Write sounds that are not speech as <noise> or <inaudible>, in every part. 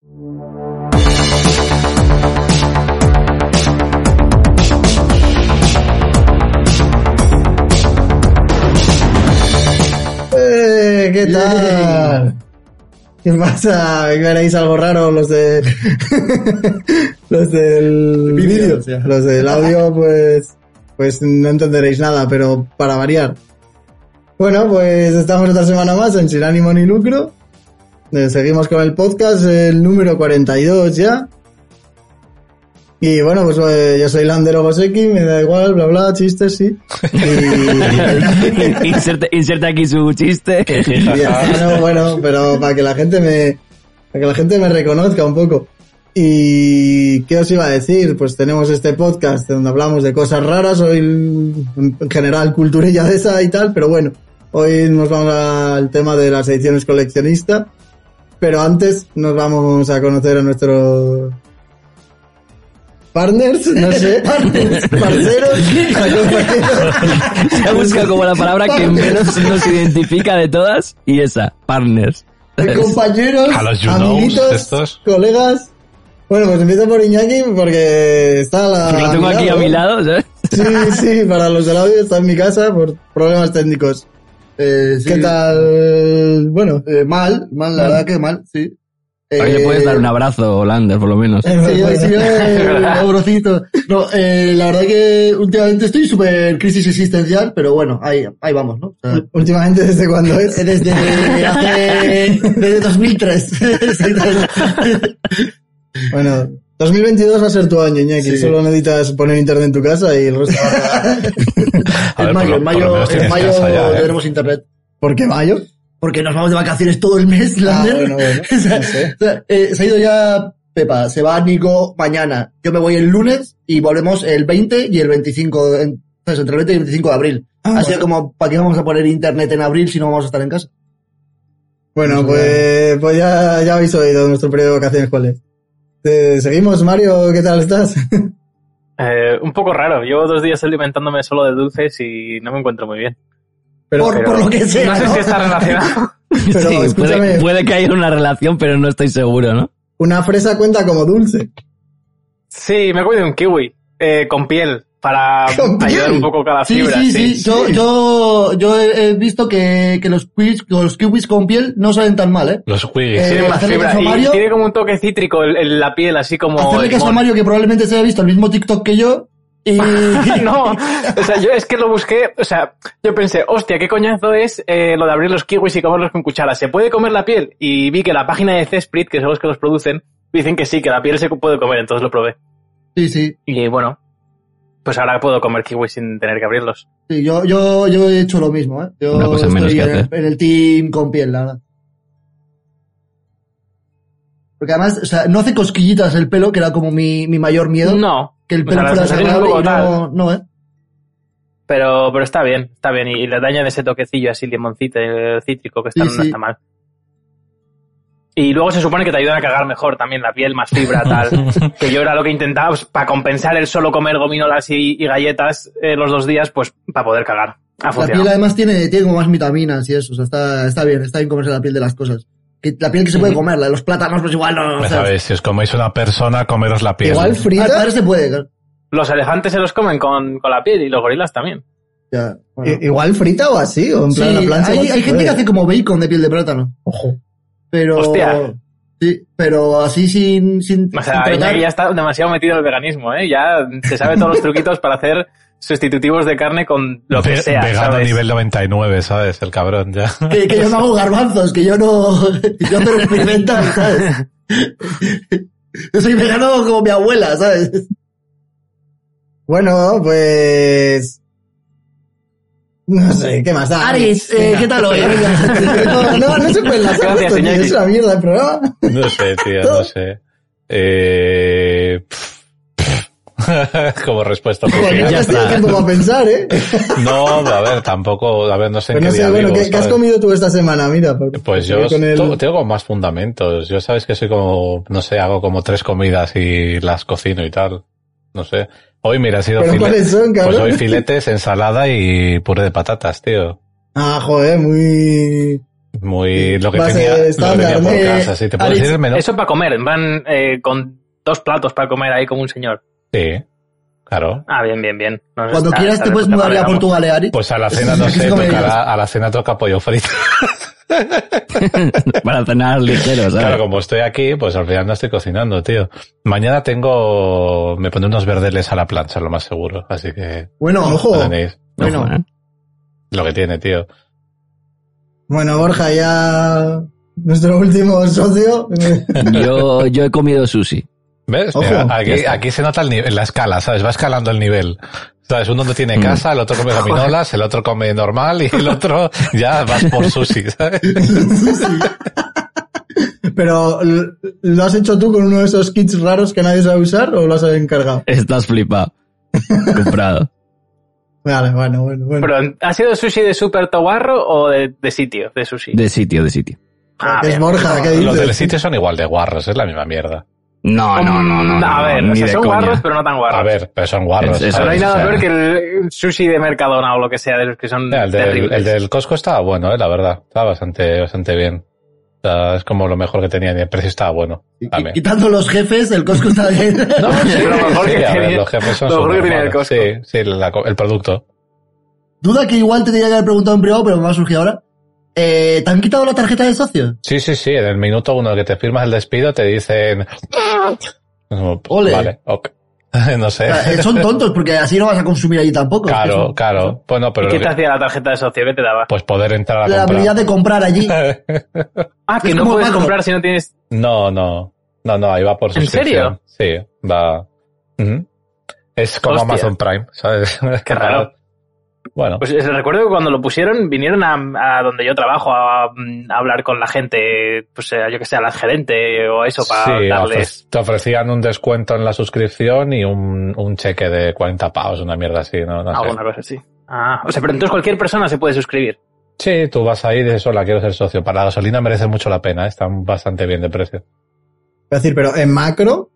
Eh, ¿Qué tal? ¿Qué pasa? ¿Veréis algo raro los de <laughs> los del vídeo? Los del audio, pues pues no entenderéis nada, pero para variar. Bueno, pues estamos otra semana más en Sin Ánimo ni Lucro. Eh, Seguimos con el podcast, el número 42 ya. Y bueno, pues eh, yo soy Lander Ogoseki, me da igual, bla bla, chistes, sí. <laughs> Y, inserte, inserte aquí su chiste. <laughs> bueno, bueno, pero para que la gente me, para que la gente me reconozca un poco. Y qué os iba a decir, pues tenemos este podcast donde hablamos de cosas raras, hoy en general culturilla de esa y tal, pero bueno, hoy nos vamos al tema de las ediciones coleccionistas. Pero antes nos vamos a conocer a nuestros partners, no sé, <laughs> partners, parceros, Se ha buscado como la palabra que menos nos identifica de todas y esa, partners. compañeros, A los amiguitos, estos. colegas. Bueno, pues empiezo por Iñaki porque está la... Lo tengo aquí a mi lado, ¿sabes? Sí, sí, para los del audio está en mi casa por problemas técnicos. Eh, sí. ¿Qué tal? Bueno, Eh, mal, mal, la verdad que mal, sí. Ahí le puedes dar un abrazo, Lander, por lo menos. Sí, yo, <laughs> sí, yo, eh, abrocito. No, eh, la verdad que últimamente estoy súper crisis existencial, pero bueno, ahí, ahí vamos, ¿no? O sea, últimamente desde cuándo es. desde hace, desde 2003. Exactamente. <laughs> Bueno, 2022 va a ser tu año, Iñaki. Sí. Solo necesitas poner internet en tu casa y el resto va a... <laughs> En mayo, lo- en mayo, en tienes mayo ya, ¿eh? tendremos internet. ¿Por qué mayo? Porque nos vamos de vacaciones todo el mes, Ah, Lander. bueno, bueno, <laughs> O sea, no sé. o sea, eh, se ha ido ya Pepa, se va Nico mañana. Yo me voy el lunes y volvemos el 20 y el 25, en- ¿sabes? entre el 20 y el 25 de abril. Ah, Así bueno. como, ¿para qué vamos a poner internet en abril si no vamos a estar en casa? Bueno, pues, pues ya, ya habéis oído nuestro periodo de vacaciones cuál es. Seguimos, Mario, ¿qué tal estás? <laughs> Eh, un poco raro. Llevo dos días alimentándome solo de dulces y no me encuentro muy bien. Pero, por, pero- por lo que sea. No sé si está relacionado. <laughs> pero Sí, puede que haya una relación, pero no estoy seguro, ¿no? una fresa cuenta como dulce. Sí, me he comido un kiwi eh, con piel para <laughs> ayudar un poco cada Sí, fibra. sí, sí. Yo, yo, yo he visto que, que los, quiz, los kiwis con piel no salen tan mal, ¿eh? Los Wiggs. Eh, Tiene más fibra y Mario. tiene como un toque cítrico en, en la piel, así como... Hacerle caso a. Mario que probablemente se haya visto el mismo TikTok que yo y... <laughs> no, o sea, yo es que lo busqué, o sea, yo pensé, hostia, qué coñazo es eh, lo de abrir los kiwis y comerlos con cuchara. ¿Se puede comer la piel? Y vi que la página de Cesprit, que son los que los producen, dicen que sí, que la piel se puede comer, entonces lo probé. Sí, sí. Y bueno, pues ahora puedo comer kiwis sin tener que abrirlos. Sí, yo, yo, yo he hecho lo mismo, ¿eh? Yo Una cosa menos estoy que en, hacer. en el team con piel, la verdad. Porque además, o sea, no hace cosquillitas el pelo, que era como mi, mi mayor miedo. No, Que el o pelo sea, la fuera desagradable y no, no, ¿eh? pero, pero está bien, está bien. Y, y le daña de ese toquecillo así limoncito, eh, cítrico, que está, Sí, no sí. está mal. Y luego se supone que te ayudan a cagar mejor también la piel, más fibra, tal. <laughs> que yo era lo que intentaba, pues, para compensar el solo comer gominolas y, y galletas eh, los dos días, pues para poder cagar. Ha La funcionado. piel además tiene, tiene como más vitaminas y eso, o sea, está, está bien, está bien comerse la piel de las cosas. Que la piel que se puede comer, la de los plátanos, pues igual no, sea, sabéis, si os coméis una persona, comeros la piel. Igual al frita. padre se puede, claro. Los elefantes se los comen con, con la piel y los gorilas también. Ya, bueno. i- Igual frita o así, o en Sí, plan la plancha. hay, hay gente que hace como bacon de piel de plátano. Ojo. Pero. Hostia. Sí, pero así sin. sin O sea, sin tratar- ya está demasiado metido en el veganismo, ¿eh? Ya se sabe todos los truquitos para hacer sustitutivos de carne con lo que Ve- sea, vegano ¿sabes? nivel 99, ¿sabes? El cabrón ya. que, que yo no hago garbanzos, que yo no. <laughs> Yo pero experimental, ¿sabes? <laughs> Yo soy vegano como mi abuela, ¿sabes? Bueno, pues... No sé, ¿qué más da? Aris, eh, ¿qué tal hoy? <laughs> no, no, no se puede enlazar Gracias, esto, tío, es una mierda el programa. No sé, tío, no sé. Eh... <laughs> Como respuesta oficial. ya estoy tiempo para pensar, ¿eh? No, a ver, tampoco, a ver, no sé en Pero no qué sé, día bueno, vivo, ¿qué, qué has comido tú esta semana? Mira, por- Pues yo con el- to- tengo más fundamentos. Yo sabes que soy como, no sé, hago como tres comidas y las cocino y tal. No sé. Hoy, mira, ha sido ¿Pero file- cuáles son, Pues hoy <laughs> filetes, ensalada y puré de patatas, tío. Ah, joder, muy... Muy, lo que Base tenía, lo que estándar, tenía por ¿no? casa, sí. ¿Te puedo Alex, decir el menú? Eso para comer, van eh, con dos platos para comer ahí como un señor. Sí. Claro. Ah, bien, bien, bien. No, Cuando está- quieras está te de puedes mudar a. Portugal, ¿eh, Ari? Pues a la cena, <laughs> no sé, tocará- a la cena toca pollo frito. <laughs> <laughs> Para cenar ligero, ¿sabes? Claro, como estoy aquí, pues al final no estoy cocinando, tío. Mañana tengo, me pondré unos verdeles a la plancha, lo más seguro. Así que, Bueno, Ojo. bueno. Ojo, ¿eh? Lo que tiene, tío. Bueno, Borja, ya... Nuestro último socio... <laughs> Yo, yo he comido sushi. ¿Ves? Ojo, Mira, aquí, aquí se nota el nivel, la escala, ¿sabes? Va escalando el nivel. ¿Sabes? Uno no tiene Mm. casa, el otro come <laughs> gominolas, el otro come normal y el <laughs> otro ya vas por sushi, ¿sabes? <laughs> Pero, ¿l- ¿lo has hecho tú con uno de esos kits raros que nadie sabe usar o lo has encargado? Estás flipado. Comprado. Vale, bueno, bueno, bueno. Pero, ¿ha sido sushi de super tobarro o de, de sitio, de sushi? De sitio, de sitio. Ah, es bien. Borja, ¿qué Los del dices? sitio son igual de guarros, es la misma mierda. No, no, no, no. A ver, o sea, son coña. guarros, pero no tan guarros. A ver, pero son guarros. Es- no hay nada O sea, peor que el sushi de Mercadona o lo que sea, de los que son el, del, el del Costco estaba bueno, eh, la verdad. Estaba bastante, bastante bien. O sea, es como lo mejor que tenía y el precio estaba bueno. Y- También. Quitando los jefes, el Costco está bien. <laughs> No, sí, Lo mejor sí, que a ver, tenía- los jefes son lo mejor que tenía el supermalos. Costco. Sí, sí, la el producto. Duda que igual te tenía que haber preguntado en privado, pero me ha surgido ahora. Eh, ¿Te han quitado la tarjeta de socio? Sí, sí, sí, en el minuto uno que te firmas el despido te dicen... Como, Ole. Vale, ok. <laughs> no sé. eh, son tontos porque así no vas a consumir allí tampoco. Claro, claro. Bueno, pero ¿Y qué te que- hacía la tarjeta de socio? ¿Qué te daba? pues poder entrar a La comprar. habilidad de comprar allí. <laughs> Ah, que no puedes comprar si no tienes... No, no. No, no, ahí va por ¿En suscripción. Sí, va. Es como Hostia. Amazon Prime, ¿sabes? <laughs> Qué raro. Bueno, Pues eh, recuerdo que cuando lo pusieron vinieron a, a donde yo trabajo a, mm, a hablar con la gente, pues eh, yo que sé, a la gerente o eso para sí, darles... ofre- te ofrecían un descuento en la suscripción y un, un cheque de 40 pavos, una mierda así, ¿no? no sé. Alguna cosa así. Ah, o sea, pero entonces cualquier persona se puede suscribir. Sí, tú vas ahí y dices, hola, quiero ser socio. Para la gasolina merece mucho la pena, ¿eh? están bastante bien de precio. Es decir, pero en macro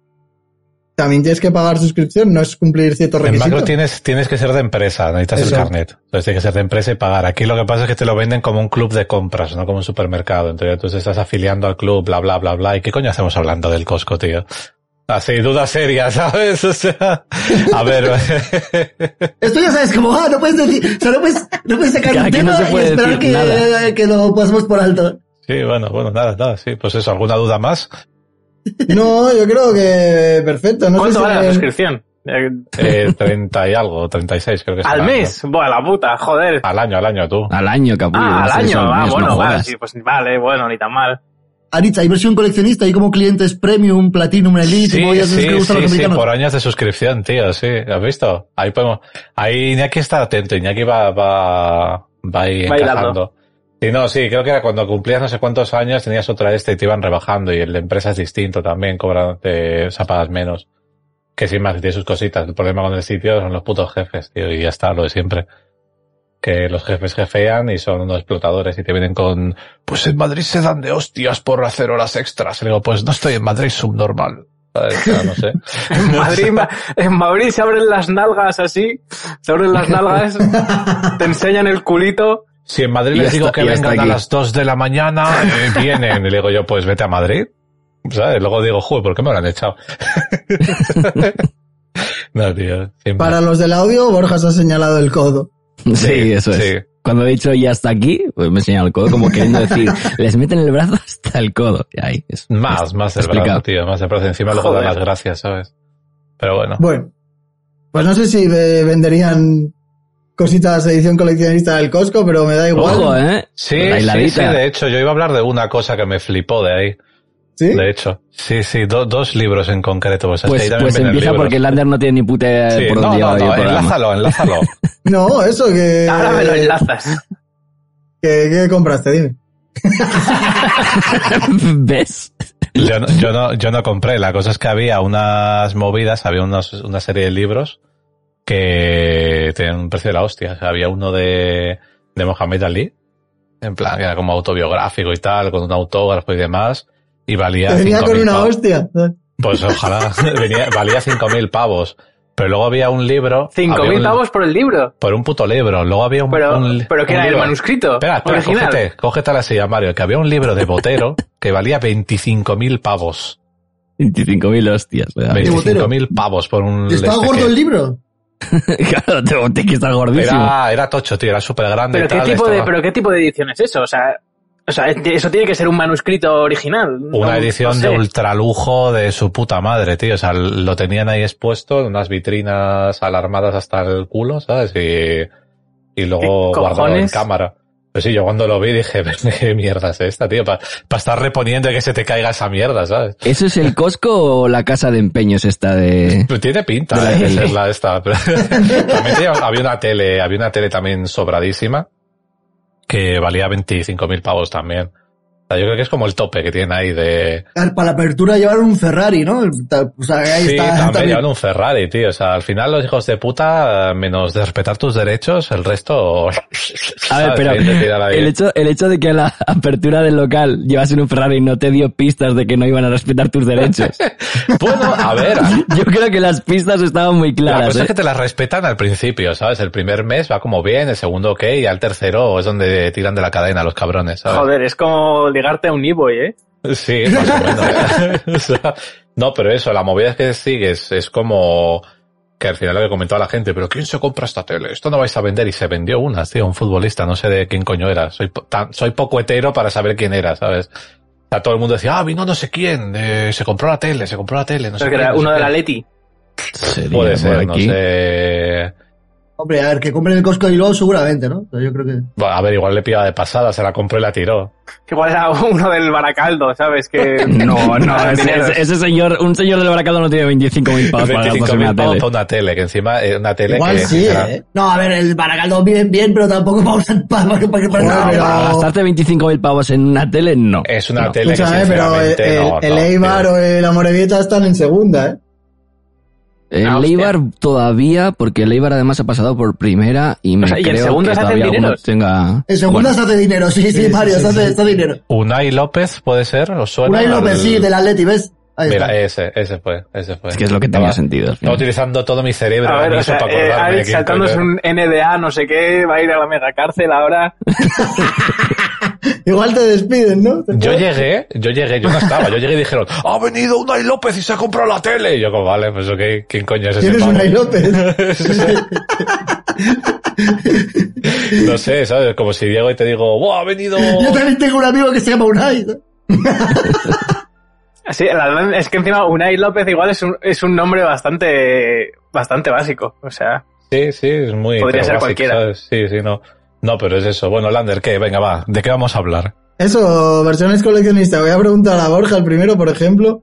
también tienes que pagar suscripción, no es cumplir ciertos En requisitos. macro tienes, tienes que ser de empresa, necesitas Eso. el carnet. Entonces tienes que ser de empresa y pagar. Aquí lo que pasa es que te lo venden como un club de compras, no como un supermercado. Entonces tú estás afiliando al club, bla, bla, bla, bla. ¿Y qué coño hacemos hablando del Costco, tío? Así, duda seria, <laughs> ¿sabes? O sea, a ver, <laughs> Esto ya sabes, como, ah, no puedes decir, o sea, no puedes, no puedes sacar un tema no se y esperar que, que lo pasemos por alto. sí, bueno, bueno, nada, nada, sí, pues eso, ¿alguna duda más? No, yo creo que perfecto. No ¿Cuánto sé si vale la suscripción? Eh, Eh, 30 y algo, 36 creo que es ¿Al mes? Buah, la puta, joder. Al año, al año, tú. Al año, capullo. Ah, al va año. Ah, mes, no bueno, vale, sí, pues vale, bueno, ni tan mal. Aritz, hay versión coleccionista, hay como clientes premium, platinum, elite, Sí, de esas sí, que sí, los sí, por años de suscripción, tío, sí, ¿has visto? Ahí podemos, ahí Iñaki está atento, Iñaki va, va, va ahí Va hilando. encajando. Sí, no, sí, creo que era cuando cumplías no sé cuántos años tenías otra este y te iban rebajando y el de empresa es distinto también, cobran, te, menos. Que sin más, tiene sus cositas. El problema con el sitio son los putos jefes, tío, y ya está, lo de siempre. Que los jefes jefean y son unos explotadores y te vienen con, pues en Madrid se dan de hostias por hacer horas extras. Y digo, pues no estoy en Madrid subnormal. No sé. <laughs> En Madrid, ma- en Madrid se abren las nalgas así, se abren las nalgas, te enseñan el culito. Si en Madrid Y les hasta- digo que vengan a las 2 de la mañana, <laughs> eh, vienen. Y le digo yo, pues vete a Madrid. ¿Sabes? Luego digo, joder, ¿por qué me lo han echado? <laughs> no, tío. siempre. Para los del audio, Borja se ha señalado el codo. Sí, eso es. sí. Cuando he dicho ya hasta aquí, pues me he señalado el codo como queriendo decir, <laughs> les meten el brazo hasta el codo. Y ahí, es, Más, más explicado. brazo, tío. Más del brazo. Encima luego dan las gracias, ¿sabes? Pero bueno. Bueno, pues no sé si ve- venderían cositas de edición coleccionista del Costco, pero me da igual. Ojo, eh. Sí, sí, de hecho, yo iba a hablar de una cosa que me flipó de ahí. ¿Sí? De hecho, sí, sí, do- dos libros en concreto. Pues, Pues, ahí pues empieza libros. porque Lander no tiene ni puta idea Sí, por no, dónde no, no, programa. enlázalo, enlázalo. <laughs> No, eso que... Ahora me lo enlazas. ¿Qué compraste? Dime. <laughs> ¿Ves? Yo no, yo, no, yo no compré. La cosa es que había unas movidas, había unos, una serie de libros que tenían un precio de la hostia. O sea, había uno de, de Mohamed Ali, en plan, que era como autobiográfico y tal, con un autógrafo y demás, y valía Te venía 5.000 con una pavos. hostia. Pues ojalá, <laughs> venía, valía 5.000 pavos. Pero luego había un libro. Cinco había mil un- pavos por el libro. Por un puto libro. Luego había un, Pero, un- pero que un era el manuscrito. Espera, espera, original. cógete, cógete la silla, Mario, que había un libro de Botero que valía 25.000 pavos. 25.000 hostias. realmente. 25.000 pavos por un... ¿Estaba este gordo que- el libro? <laughs> claro, estar gordísimo. Era, era tocho, tío, era súper grande. Pero qué tipo de, pero qué tipo de edición es eso? O sea, o sea, eso tiene que ser un manuscrito original. Una No- edición no sé. de ultralujo de su puta madre, tío. O sea, lo tenían ahí expuesto en unas vitrinas alarmadas hasta el culo, ¿sabes? Y, y luego ¿Qué guardado en cámara. Pues sí, yo cuando lo vi dije, <laughs> ¿qué mierda es esta, tío? Para estar reponiendo y que se te caiga esa mierda, ¿sabes? ¿Eso es el <laughs> Costco o la casa de empeños esta de...? Pues tiene pinta De la ¿eh? de ser la esta. <laughs> también tenía- había una tele, había una tele también sobradísima que valía 25.000 pavos también. Sea, yo creo que es como el tope que tienen ahí de... Para la apertura llevaron un Ferrari, ¿no? O sea, ahí sí, está. también, también. llevan un Ferrari, tío. O sea, al final los hijos de puta, menos de respetar tus derechos, el resto... <laughs> A ver, pero el hecho, el hecho de que a la <laughs> apertura del local llevasen un Ferrari no te dio pistas de que no iban a respetar tus derechos. <laughs> Bueno, a ver... Yo creo que las pistas estaban muy La claras. cosa ¿eh? es que te las respetan al principio, ¿sabes? El primer mes va como bien, el segundo ok, y al tercero es donde tiran de la cadena los cabrones, ¿sabes? Joder, es como ligarte a un e-boy, ¿eh? Sí, más o menos. <laughs> O sea, no, pero eso, la movida que sigues, es como que al final lo que comentaba la gente, pero ¿quién se compra esta tele? Esto no vais a vender y se vendió una, tío, un futbolista, no sé de quién coño era. Soy, po- tan- soy poco hetero para saber quién era, ¿sabes? O sea, todo el mundo decía, ah, vino no sé quién, eh, se compró la tele, se compró la tele, no sé Creo que quién, era no sé uno de quién". la Leti. Puede ser, no aquí. sé. Hombre, a ver, que compren el Costco y luego seguramente, ¿no? Pero yo creo que. Bueno, a ver, igual le pillaba de pasada, se la compró y la tiró. Que igual era uno del Baracaldo, ¿sabes? Que <laughs> No, no, ese, ese- ese señor, un señor del Baracaldo no tiene 25.000 pavos para gastarse 25.000 en una pavos tele. para una tele, que encima es una tele Igual que... sí, será- ¿eh? No, a ver, el Baracaldo bien, bien, pero tampoco <laughs> vamos a... Para, para, para, para, no, pero- Para gastarte 25.000 pavos en una tele, no. Es una No. tele que Escúchame, pero el, no, el no, Eibar o el Amorebieta están en segunda, ¿eh? El Ah, hostia. Eibar todavía, porque el Eibar además ha pasado por primera y me O sea, ¿y en creo segunda que todavía dineros? tenga... En segunda Bueno, se hace dinero, sí, sí, Sí, Mario, sí, hace, hace dinero. Unai López, ¿puede ser? ¿Os suena? Unai López, Al- sí, del Atleti, ¿ves? Ahí Mira, está. ese, ese fue, ese fue. es que es lo que tenía sentido. Estaba utilizando todo mi cerebro A ver, o sea, para eh, acordarme saltándose un NDA, no sé qué, va a ir a la mega cárcel ahora. <laughs> Igual te despiden, ¿no? Te Yo llegué, yo llegué, yo no estaba, yo llegué y dijeron, ha venido Unai López y se ha comprado la tele. Y yo como, vale, pues ok, ¿quién coño es ese Tienes pavo? Unai López. <laughs> no sé, ¿sabes? Como si llego y te digo, ¡Buah, ha venido! Yo también tengo un amigo que se llama Unai. <laughs> Sí, la verdad es que encima Unai López igual es un, es un nombre bastante, bastante básico. O sea, Sí, sí, es muy... Podría ser básico, cualquiera. ¿sabes? Sí, sí, no. No, pero es eso. Bueno, Lander, ¿qué? Venga, va. ¿De qué vamos a hablar? Eso, versiones coleccionistas. Voy a preguntar a Borja el primero, por ejemplo.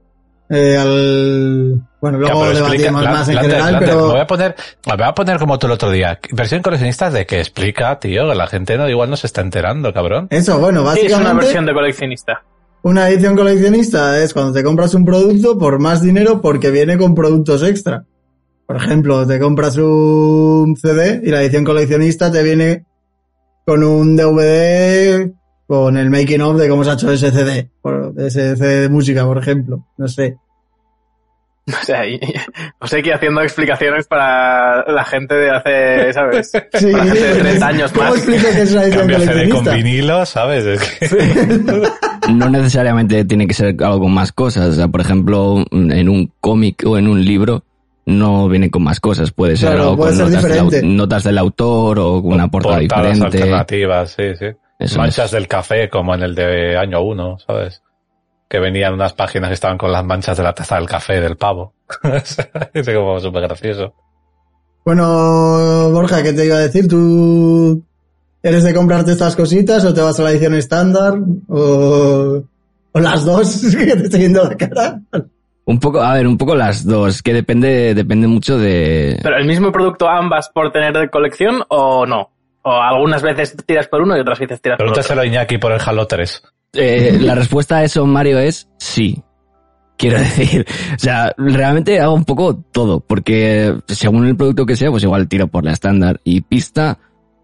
Eh, al... Bueno, Ya, luego explica- debatimos Lan- más en Lander, general, Lander, pero... me voy a poner, me voy a poner como tú el otro día. Versión coleccionista de que explica, tío, que la gente no, igual no se está enterando, cabrón. Eso, bueno, sí, es básicamente... una versión de coleccionista. Una edición coleccionista es cuando te compras un producto por más dinero porque viene con productos extra. Por ejemplo, te compras un CD y la edición coleccionista te viene con un DVD con el making of de cómo se ha hecho ese CD, por- ese CD de música, por ejemplo. No sé. <laughs> O sea, y, no sé qué haciendo explicaciones para la gente de hace, ¿sabes? Sí, <laughs> Para gente de 30 años ¿Cómo más. explico que es una CD con vinilo, ¿sabes? Es que- <laughs> No necesariamente tiene que ser algo con más cosas. O sea, por ejemplo, en un cómic o en un libro no viene con más cosas. Puede ser Claro, puede con ser notas, del, notas del autor o una portada Portadas diferente. alternativas, sí, sí. Eso manchas es. del café, como en el de año uno, ¿sabes? Que venían unas páginas que estaban con las manchas de la taza del café del pavo. <laughs> es como súper gracioso. Bueno, Borja, ¿qué te iba a decir? ¿Tú eres de comprarte estas cositas o te vas a la edición estándar? ¿O O las dos, <laughs> que te estoy viendo la cara. Un poco, a ver, un poco las dos, que depende, depende mucho de... ¿Pero el mismo producto ambas por tener de colección o no? O algunas veces tiras por uno y otras veces tiras por otro. Pregúntaselo a Iñaki por el Halo 3. Eh, la respuesta a eso, Mario, es sí. Quiero <laughs> decir, o sea, realmente hago un poco todo, porque según el producto que sea, pues igual tiro por la estándar y pista,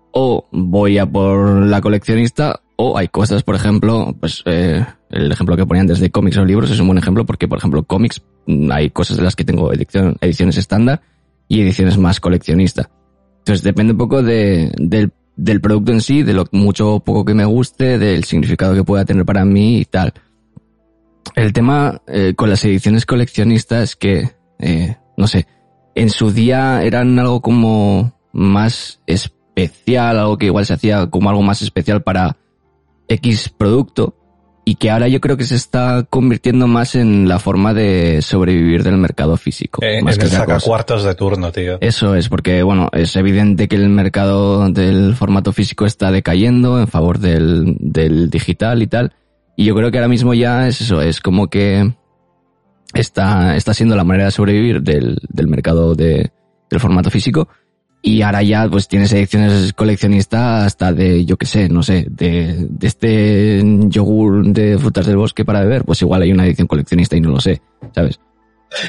o voy a por la coleccionista, o hay cosas, por ejemplo, pues eh, el ejemplo que ponía antes de cómics o libros es un buen ejemplo, porque por ejemplo cómics, mm, hay cosas de las que tengo ediciones estándar y ediciones más coleccionista. Entonces depende un poco de, del, del producto en sí, de lo mucho o poco que me guste, del significado que pueda tener para mí y tal. El tema eh, con las ediciones coleccionistas es que, eh, no sé, en su día eran algo como más especial, algo que igual se hacía como algo más especial para X producto y que ahora yo creo que se está convirtiendo más en la forma de sobrevivir del mercado físico. Eh, más en que el cosa. sacacuartos de turno, tío. Eso es, porque bueno, es evidente que el mercado del formato físico está decayendo en favor del, del digital y tal. Y yo creo que ahora mismo ya es eso, es como que está, está siendo la manera de sobrevivir del, del mercado de, del formato físico. Y ahora ya pues tienes ediciones coleccionistas hasta de, yo qué sé, no sé, de, de este yogur de frutas del bosque para beber, pues igual hay una edición coleccionista y no lo sé, ¿sabes?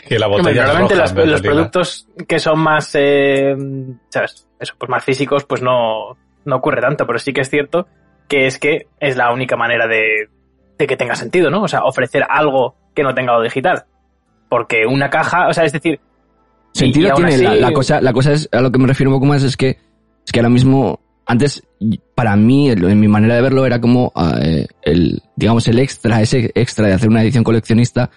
Que la botella normalmente roja de los productos que son más, eh, ¿sabes? Eso, pues más físicos, pues no, no ocurre tanto, pero sí que es cierto que es que es la única manera de, de que tenga sentido, ¿no? O sea, ofrecer algo que no tenga lo digital. Porque una caja, o sea, es decir, Sentido tiene, la, así- la cosa, la cosa es, a lo que me refiero un poco más es que, es que ahora mismo, antes, para mí, en mi manera de verlo, era como, ah, eh, el, digamos, el extra, ese extra de hacer una edición coleccionista,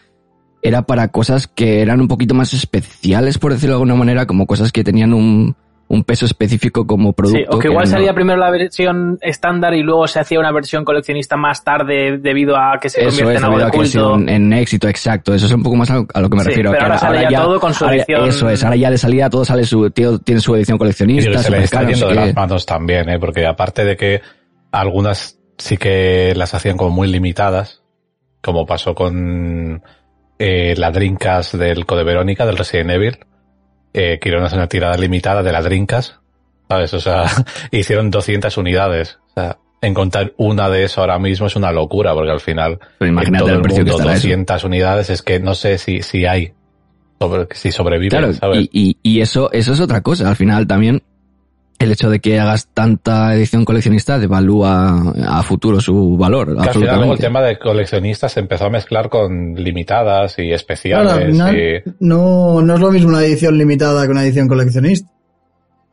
era para cosas que eran un poquito más especiales, por decirlo de alguna manera, como cosas que tenían un, un peso específico como producto. Sí, o que que igual no- salía primero la versión estándar y luego se hacía una versión coleccionista más tarde debido a que se Eso convierte es, en algo debido de culto. un- en éxito, exacto. Eso es un poco más a, lo que me Sí, refiero. pero ahora sale ya todo con su ahora- edición- Eso es, ahora ya de salida todo sale su, tío, tiene su edición Y coleccionista. digo, se le súper está yendo de las manos también, ¿eh? porque aparte de que algunas sí que las hacían como muy limitadas, como pasó con eh, la Dreamcast del Code Verónica, del Resident Evil, eh, a hacer una tirada limitada de la Dreamcast, ¿sabes? O sea, <laughs> hicieron 200 unidades. O sea, encontrar una de eso ahora mismo es una locura, porque al final, Pero en todo el el mundo, estará eso. 200 unidades, es que no sé si, si hay, sobre, si sobreviven, Claro, ¿sabes? y, y, y eso, eso es otra cosa. Al final también el hecho de que hagas tanta edición coleccionista devalúa a futuro su valor. Que al final luego el tema de coleccionistas se empezó a mezclar con limitadas y especiales. Claro, y- no, no es lo mismo una edición limitada que una edición coleccionista.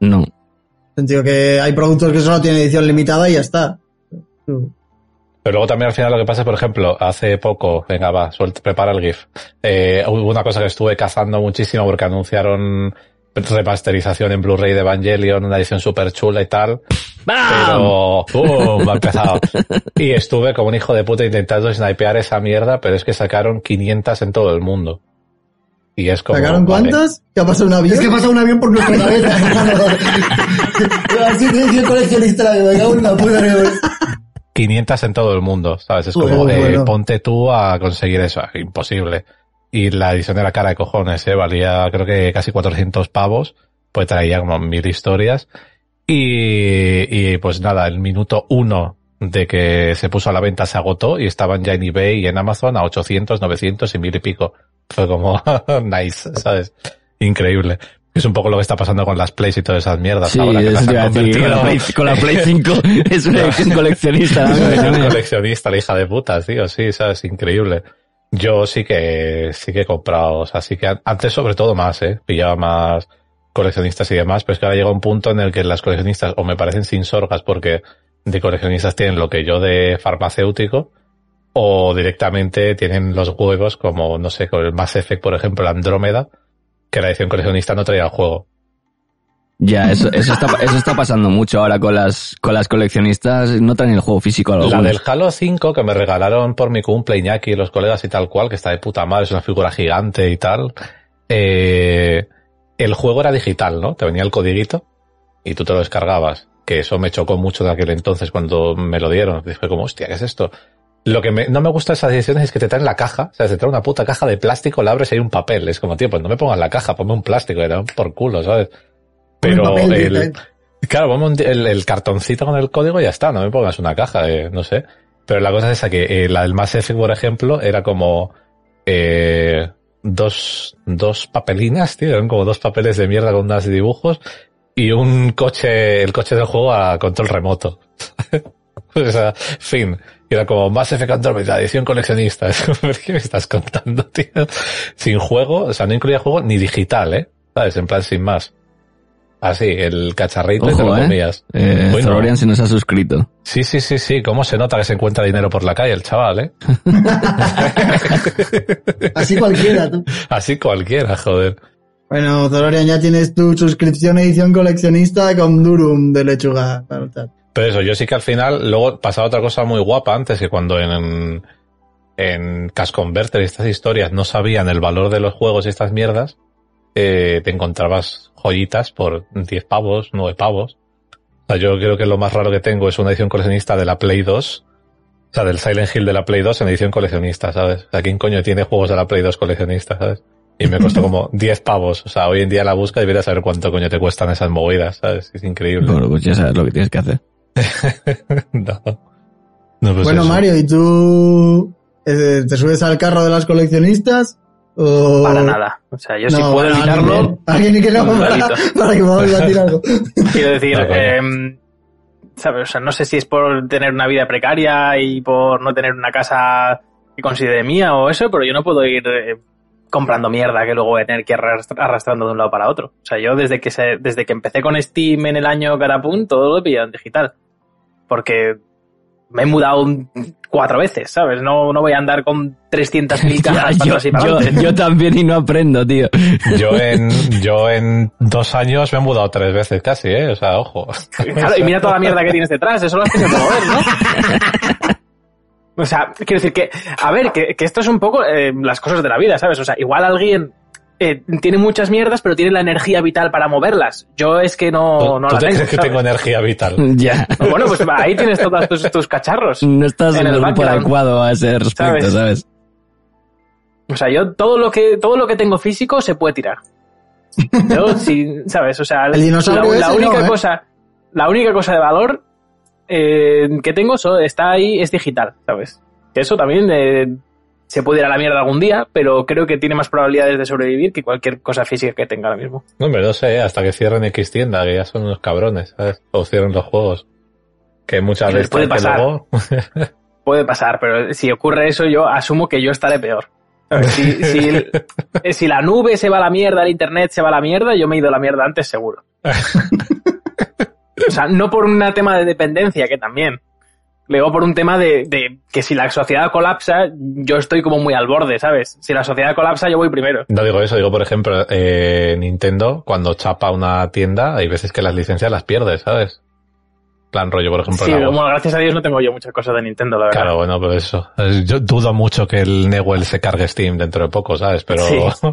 No. En el sentido que hay productos que solo tienen edición limitada y ya está. Pero luego también al final lo que pasa, por ejemplo, hace poco, venga va, suelta, prepara el GIF. Eh, hubo una cosa que estuve cazando muchísimo porque anunciaron remasterización en Blu-ray de Evangelion, una edición súper chula y tal. Pero, ¡pum! ha empezado. <laughs> Y estuve como un hijo de puta intentando snipear esa mierda, pero es que sacaron 500 en todo el mundo. Y es como... ¿Sacaron vale. cuántas? ¿Qué ha pasado un avión? Es que pasa un avión por nuestra <laughs> cabeza, hermano. <laughs> Así dice el coleccionista la me cago en la puta que- 500 en todo el mundo, ¿sabes? Es como, eh, bueno. ponte tú a conseguir eso, imposible. Y la edición de la cara de cojones, ¿eh? Valía creo que casi 400 pavos, pues traía como mil historias. Y, y pues nada, el minuto uno de que se puso a la venta se agotó y estaban ya en eBay y en Amazon a 800, 900 y mil y pico. Fue como, <laughs> nice, ¿sabes? Increíble. Es un poco lo que está pasando con las plays y todas esas mierdas Sí, ahora que las han con la, Play, con la Play 5 <laughs> es una edición coleccionista. ¿no? <laughs> Es una edición coleccionista, la hija de puta, tío, sí, ¿sabes? Increíble. Yo sí que, sí que he comprado, o que an- antes sobre todo más, eh, pillaba más coleccionistas y demás, pero es que ahora llega un punto en el que las coleccionistas o me parecen sin sorgas porque de coleccionistas tienen lo que yo de farmacéutico, o directamente tienen los huevos como, no sé, con el Mass Effect, por ejemplo, la Andrómeda, que la edición coleccionista no traía el juego. Ya, eso, <laughs> eso, está, eso está pasando mucho ahora con las, con las coleccionistas. No traen el juego físico a La algunos. del Halo 5 que me regalaron por mi cumple Iñaki y los colegas y tal cual, que está de puta madre, es una figura gigante y tal. Eh, el juego era digital, ¿no? Te venía el codiguito y tú te lo descargabas. Que eso me chocó mucho de aquel entonces cuando me lo dije como, hostia, ¿qué es esto? Lo que me- no me gusta de esas ediciones es que te traen la caja, o sea, te traen una puta caja de plástico, la abres y hay un papel. Es como, tío, pues no me pongas la caja, ponme un plástico, era por culo, ¿sabes? Pero papel el, claro, un- el, el cartoncito con el código y ya está, no me pongas una caja, eh, no sé. Pero la cosa es esa que eh, la del Mass Effect, por ejemplo, era como eh, dos, dos papelinas, tío, eran como dos papeles de mierda con unos dibujos y un coche, el coche del juego a control remoto. <laughs> o sea, fin. Era como Mass Effect Andromeda, edición coleccionista. <laughs> ¿Qué me estás contando, tío? Sin juego, o sea, no incluía juego ni digital, ¿eh? ¿Sabes? En plan, sin más. Así, el cacharrito y te lo Ojo, ¿eh? comías. eh Bueno. Zolorian se nos ha suscrito. Sí, sí, sí, sí. ¿Cómo se nota que se encuentra dinero por la calle el chaval, eh? <laughs> Así cualquiera, tú. Así cualquiera, joder. Bueno, Zolorian, ya tienes tu suscripción edición coleccionista con Durum de lechuga. Pero eso, yo sí que al final, luego pasaba otra cosa muy guapa antes, que cuando en, en Cash Converter y estas historias no sabían el valor de los juegos y estas mierdas, eh, te encontrabas joyitas por 10 pavos, 9 pavos. O sea, yo creo que lo más raro que tengo es una edición coleccionista de la Play 2. O sea, del Silent Hill de la Play 2 en edición coleccionista, ¿sabes? O sea, ¿quién coño tiene juegos de la Play 2 coleccionista, ¿sabes? Y me costó como <laughs> 10 pavos. O sea, hoy en día la busca y verás a saber cuánto coño te cuestan esas movidas, ¿sabes? Es increíble. Bueno, pues ya sabes lo que tienes que hacer. <laughs> no. No, pues bueno, eso. Mario, ¿y tú eh, te subes al carro de las coleccionistas? O... Para nada. O sea, yo si No, puedo bueno, evitarlo, Alguien, alguien que no, lo para, para que podamos batir <laughs> algo. quiero decir, em, ¿sabes? O sea, no sé si es por tener una vida precaria y por no tener una casa que considere mía o eso, pero yo no puedo ir eh, comprando mierda que luego voy a tener que ir arrastra- arrastrando de un lado para otro. O sea, yo desde que se, desde que empecé con Steam en el año Carapun, todo lo he pillado en digital. Porque me he mudado un- cuatro veces, ¿sabes? No, no voy a andar con 300.000 <laughs> Ya, cajas yo, para yo, también y no aprendo, tío. Yo <laughs> en, yo en dos años me he mudado tres veces casi, ¿eh? O sea, ojo. Claro, y mira toda la mierda que tienes detrás, eso lo has tenido que mover, ¿no? <laughs> O sea, quiero decir que, a ver, que, que esto es un poco eh, las cosas de la vida, ¿sabes? O sea, igual alguien eh, tiene muchas mierdas, pero tiene la energía vital para moverlas. Yo es que no, no ¿Tú la te tengo. crees que ¿sabes? tengo energía vital? ya. Bueno, pues ahí tienes todos tus, tus cacharros. No estás En el el grupo background. adecuado a ese respecto, ¿Sabes? ¿sabes? O sea, yo todo lo que, todo lo que tengo físico se puede tirar. Yo, <laughs> sí, ¿sabes? O sea, El dinosaurio la, única no, ¿eh? cosa, la única cosa de valor eh, que tengo so- está ahí, es digital, ¿sabes? Que eso también eh, se puede ir a la mierda algún día, pero creo que tiene más probabilidades de sobrevivir que cualquier cosa física que tenga ahora mismo. No, hombre, no sé, hasta que cierren X tienda, que ya son unos cabrones, ¿sabes? O cierren los juegos. Que muchas veces puede pasar. luego... <laughs> Puede pasar, pero si ocurre eso, yo asumo que yo estaré peor. Si, si, el- eh, <laughs> si la nube se va a la mierda, el internet se va a la mierda, yo me he ido a la mierda antes seguro. <laughs> O sea, no por un tema de dependencia, que también. Luego por un tema de, de que si la sociedad colapsa, yo estoy como muy al borde, ¿sabes? Si la sociedad colapsa, yo voy primero. No digo eso, digo, por ejemplo, eh, Nintendo, cuando chapa una tienda, hay veces que las licencias las pierde, ¿sabes? Plan rollo, por ejemplo, Sí, la bueno, gracias a Dios no tengo yo muchas cosas de Nintendo, la verdad. Claro, bueno, pero eso. Eh, Yo dudo mucho que el Newell se cargue Steam dentro de poco, ¿sabes? Pero. Sí. <laughs>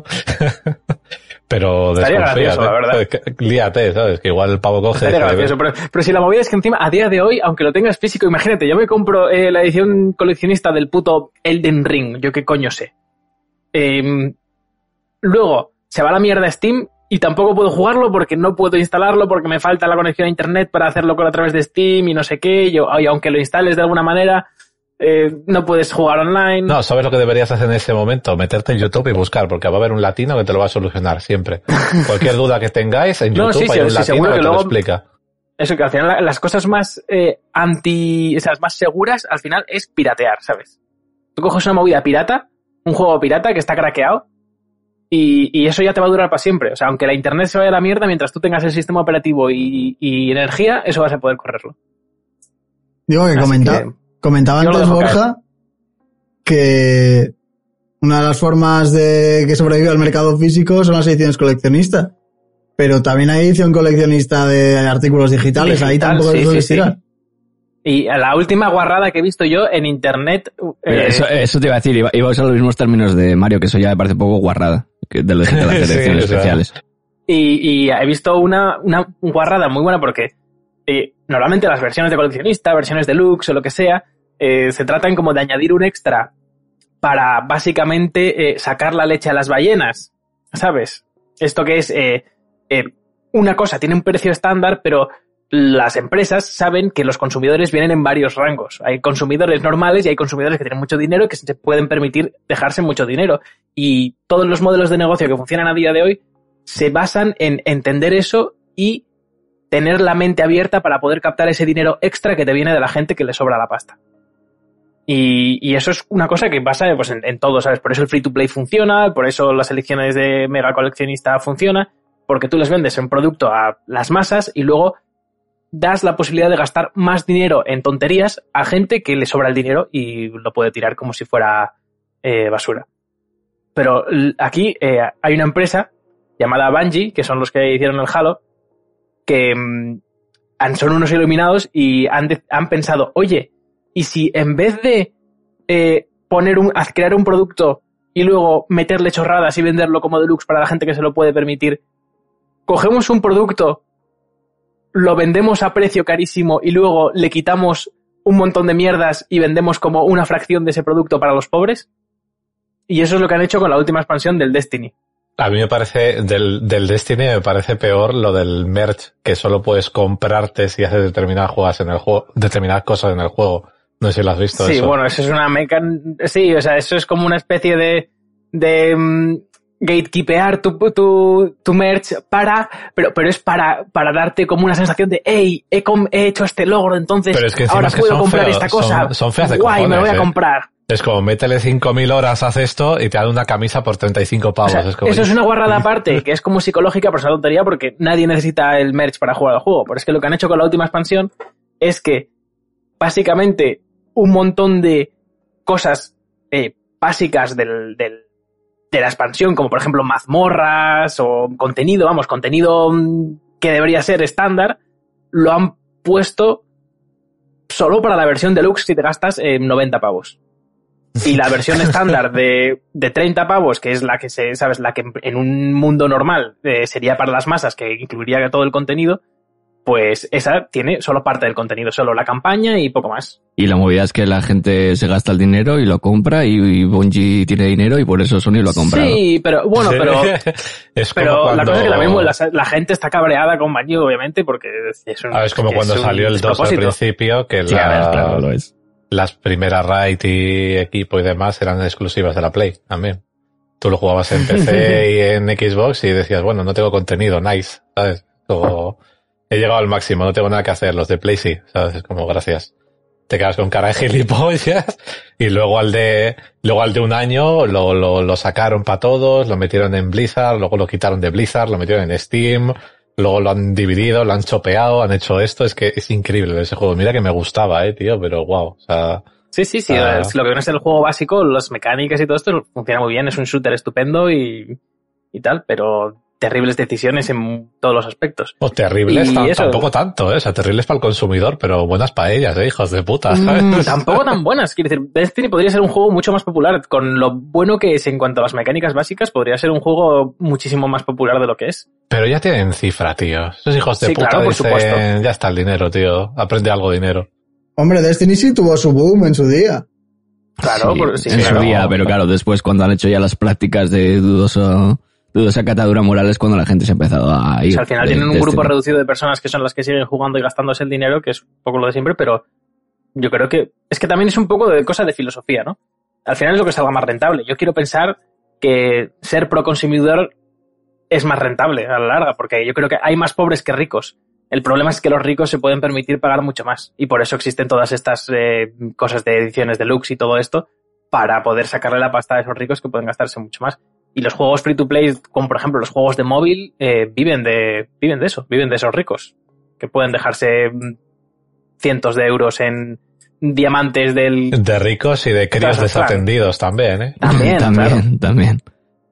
pero Estaría gracioso, la verdad. Líate, ¿sabes? Que igual el pavo coge. Estaría gracioso, pero, pero si la movida es que encima, a día de hoy, aunque lo tengas físico, imagínate, yo me compro eh, la edición coleccionista del puto Elden Ring, yo qué coño sé. Em, luego, se va a la mierda Steam y tampoco puedo jugarlo porque no puedo instalarlo porque me falta la conexión a internet para hacerlo con a través de Steam y no sé qué, yo- y aunque lo instales de alguna manera, eh, no puedes jugar online. No, ¿sabes lo que deberías hacer en ese momento? Meterte en YouTube y buscar, porque va a haber un latino que te lo va a solucionar siempre. <laughs> Cualquier duda que tengáis, en No, YouTube sí, hay sí, un sí, latino que, que te lo explica. Eso que al final la- las cosas más eh, anti, o sea, más seguras, al final es piratear, ¿sabes? Tú coges una movida pirata, un juego pirata que está craqueado, y, y eso ya te va a durar para siempre. O sea, aunque la internet se vaya a la mierda, mientras tú tengas el sistema operativo y, y energía, eso vas a poder correrlo. Digo que, Así comenta- que- comentaba antes Borja que una de las formas de que sobrevive al mercado físico son las ediciones coleccionistas. Pero también hay edición coleccionista de artículos digitales, ahí tampoco sí, se puede sí, sí. tirar. Y la última guarrada que he visto yo en internet, eh, eso, eso te iba a decir, iba, iba a usar los mismos términos de Mario, que eso ya me parece un poco guarrada, que de <laughs> Sí, ediciones especiales. Y, y he visto una, una guarrada muy buena porque eh, normalmente las versiones de coleccionista, versiones deluxe o lo que sea, eh, se tratan como de añadir un extra para básicamente eh, sacar la leche a las ballenas, ¿sabes? Esto que es eh, una cosa, tiene un precio estándar, pero las empresas saben que los consumidores vienen en varios rangos. Hay consumidores normales y hay consumidores que tienen mucho dinero que se pueden permitir dejarse mucho dinero. Y todos los modelos de negocio que funcionan a día de hoy se basan en entender eso y tener la mente abierta para poder captar ese dinero extra que te viene de la gente que le sobra la pasta. Y, eso es una cosa que pasa pues, en, todo, ¿sabes? Por eso el free to play funciona, por eso las elecciones de mega coleccionista funciona, porque tú les vendes un producto a las masas y luego das la posibilidad de gastar más dinero en tonterías a gente que le sobra el dinero y lo puede tirar como si fuera eh, basura. Pero aquí eh, hay una empresa llamada Bungie, que son los que hicieron el Halo, que mm, son unos iluminados y han, han pensado, oye, ¿y si en vez de eh, poner un, crear un producto y luego meterle chorradas y venderlo como deluxe para la gente que se lo puede permitir, cogemos un producto, lo vendemos a precio carísimo y luego le quitamos un montón de mierdas y vendemos como una fracción de ese producto para los pobres? Y eso es lo que han hecho con la última expansión del Destiny. A mí me parece, del, del Destiny me parece peor lo del merch, que solo puedes comprarte si haces determinadas jugadas en el juego, determinadas cosas en el juego. No sé si lo has visto Sí, eso. bueno, eso es una mecan... Sí, o sea, eso es como una especie de... de mm, gatekeepear tu, tu, tu merch para... Pero, pero es para, para darte como una sensación de hey, he, com- he hecho este logro, entonces Pero es que ahora que puedo comprar esta cosa. son- son feas de Guay, me lo voy a eh. comprar. Es como métele 5.000 horas, haz esto y te dan una camisa por 35 O pavos. sea, es como, eso es una guarrada <laughs> aparte, que es como psicológica, pero es una tontería porque nadie necesita el merch para jugar al juego. Pero es que lo que han hecho con la última expansión es que básicamente un montón de cosas eh, básicas del, del- de la expansión, como por ejemplo mazmorras o contenido, vamos, contenido mm, que debería ser estándar, lo han puesto solo para la versión deluxe si te gastas eh, 90 pavos. Y la versión <laughs> estándar de, de 30 pavos, que es la que se, sabes, la que en- en un mundo normal eh, sería para las masas, que incluiría todo el contenido, pues esa tiene solo parte del contenido, solo la campaña y poco más. Y la movida es que la gente se gasta el dinero y lo compra y, y Bungie tiene dinero y por eso Sony lo ha comprado. Sí, pero bueno, pero, <laughs> es como pero la cosa es que la, la gente está cabreada con Bungie, obviamente, porque es un, Ah, es como que cuando salió el 2 al principio, que Sí, a ver, la- claro, lo es. las primeras raid y equipo y demás eran exclusivas de la Play también. Tú lo jugabas en PC <laughs> y en Xbox y decías, bueno, no tengo contenido, nice, ¿sabes? O he llegado al máximo, no tengo nada que hacer, los de Play sí, ¿sabes? Es como, gracias. Te quedas con cara de <laughs> gilipollas y luego al de, luego al de un año lo, lo, lo sacaron para todos, lo metieron en Blizzard, luego lo quitaron de Blizzard, lo metieron en Steam, luego lo han dividido, lo han chopeado, han hecho esto, es que es increíble ese juego. Mira que me gustaba, eh, tío, pero wow, o sea, Sí, sí, sí. Ah. lo que viene es el juego básico, las mecánicas y todo esto funciona muy bien, es un shooter estupendo y, y tal, pero terribles decisiones en todos los aspectos. O terribles, Y tam- eso- tampoco tanto, ¿eh? O sea, terribles para el consumidor, pero buenas para ellas, ¿eh? Hijos de puta, Mm, ¿sabes? <laughs> tampoco tan buenas. Quiero decir, Destiny podría ser un juego mucho más popular. Con lo bueno que es en cuanto a las mecánicas básicas, podría ser un juego muchísimo más popular de lo que es. Pero ya tienen cifra, tío. Esos hijos de Sí, puta claro, por dicen, supuesto. ya está el dinero, tío. Aprende algo de dinero. Hombre, Destiny sí tuvo su boom en su día. Claro, Sí, por- sí, en claro. su día, pero claro, después cuando han hecho ya las prácticas de dudoso, dudosa catadura moral es cuando la gente se ha empezado a O ir. sea, al final de- tienen un de grupo este- reducido de personas que son las que siguen jugando y gastándose el dinero, que es un poco lo de siempre, pero yo creo que es que también es un poco de cosa de filosofía, ¿no? Al final es lo que salga más rentable. Yo quiero pensar que ser pro consumidor es más rentable a la larga, porque yo creo que hay más pobres que ricos. El problema es que los ricos se pueden permitir pagar mucho más y por eso existen todas estas eh, cosas de ediciones deluxe y todo esto para poder sacarle la pasta a esos ricos que pueden gastarse mucho más. Y los juegos free to play, como por ejemplo los juegos de móvil, eh, viven de viven de eso, viven de esos ricos que pueden dejarse mm, cientos de euros en diamantes del De ricos y de críos desatendidos también, ¿eh? también, <laughs> también, claro. también.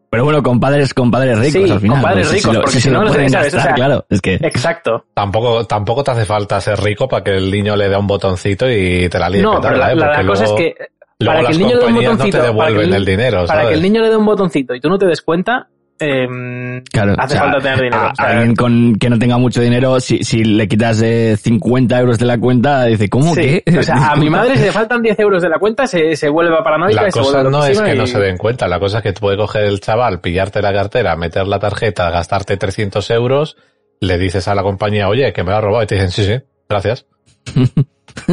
Pero bueno, compadres, compadres ricos Sí, al final. compadres pues, ricos, lo- porque si no, no pueden ¿sabes? O gastar, sea, claro, es que Exacto. Tampoco, tampoco te hace falta ser rico para que el niño le dé un botoncito y te la líe No, petarda, pero la, ¿eh? la- la Porque cosa luego- es que luego para que las el niño le dé un compañías botoncito, no te para que devuelven el- el dinero, para que el niño le dé un botoncito y tú no te des cuenta, eh, Claro, hace o sea, falta tener dinero. a- O sea, alguien con, que no tenga mucho dinero, si, si le quitas eh, 50 euros de la cuenta, dice, ¿cómo sí. que? O sea, a mi madre si le faltan 10 euros de la cuenta se, se vuelve paranoica La y se cosa no es que no se den cuenta, la cosa es que puede coger el chaval, pillarte la cartera, meter la tarjeta, gastarte 300 euros, le dices a la compañía, oye, que me lo ha robado, y te dicen, sí, sí, gracias. <laughs>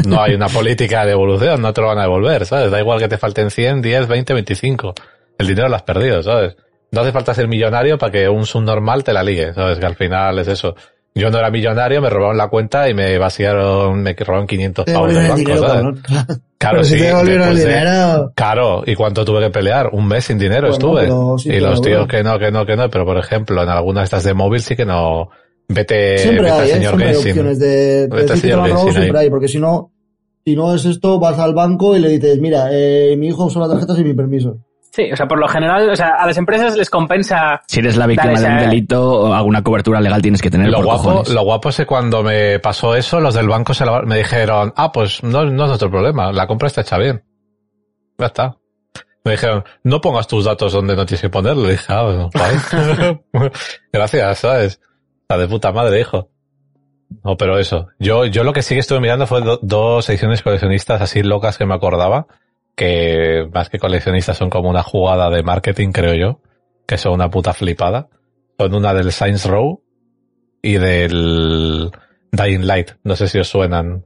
No hay una política de devolución, no te lo van a devolver, ¿sabes? Da igual que te falten 100, 10, 20, 25. El dinero lo has perdido, ¿sabes? No hace falta ser millonario para que un subnormal te la ligue, ¿sabes? Que al final es eso. Yo no era millonario, me robaron la cuenta y me vaciaron, me robaron 500 Te pavos del banco, dinero, ¿sabes? cabrón. <laughs> Claro, si sí, de-. Claro, ¿y cuánto tuve que pelear? Un mes sin dinero Bueno, estuve. pero sí y los lo tíos que no, que no, que no, pero por ejemplo, en algunas de estas de móvil sí que no. Vete, Siempre vete hay, ¿eh? señor Siempre hay opciones de, de señor ahí. siempre hay, porque si no, si no es esto, vas al banco y le dices, mira, eh, mi hijo usa la tarjeta sin mi permiso. Sí, o sea, por lo general, o sea, a las empresas les compensa... Si eres la víctima de un delito, alguna cobertura legal tienes que tener Lo por guapo, cojones. lo guapo es que cuando me pasó eso, los del banco se la- me dijeron, ah, pues no, no es nuestro problema, la compra está hecha bien. Ya está. Me dijeron, no pongas tus datos donde no tienes que ponerlo. Le dije, ah, bueno. <laughs> Gracias, ¿sabes? La de puta madre, hijo. No, pero eso. Yo, yo lo que sí que estuve mirando fue do- dos ediciones coleccionistas así locas que me acordaba, que más que coleccionistas son como una jugada de marketing, creo yo, que son una puta flipada. Son una del Science Row y del Dying Light. No sé si os suenan.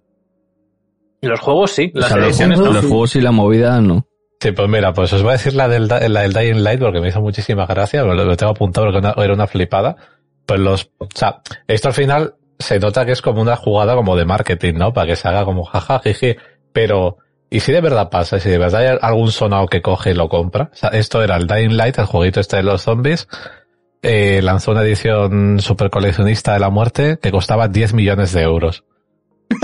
Los juegos sí, O las sea, los, ediciones no. los juegos y la movida no. Sí, pues mira, pues os voy a decir la del, la del Dying Light porque me hizo muchísima gracia, lo, lo tengo apuntado porque una- era una flipada. Pues los, o sea, esto al final se nota que es como una jugada como de marketing, ¿no? Para que se haga como jaja, jiji, pero, ¿y si de verdad pasa? ¿Y si de verdad hay algún sonado que coge y lo compra? O sea, esto era el Dying Light, el jueguito este de los zombies, eh, lanzó una edición super coleccionista de la muerte que costaba 10 millones de euros.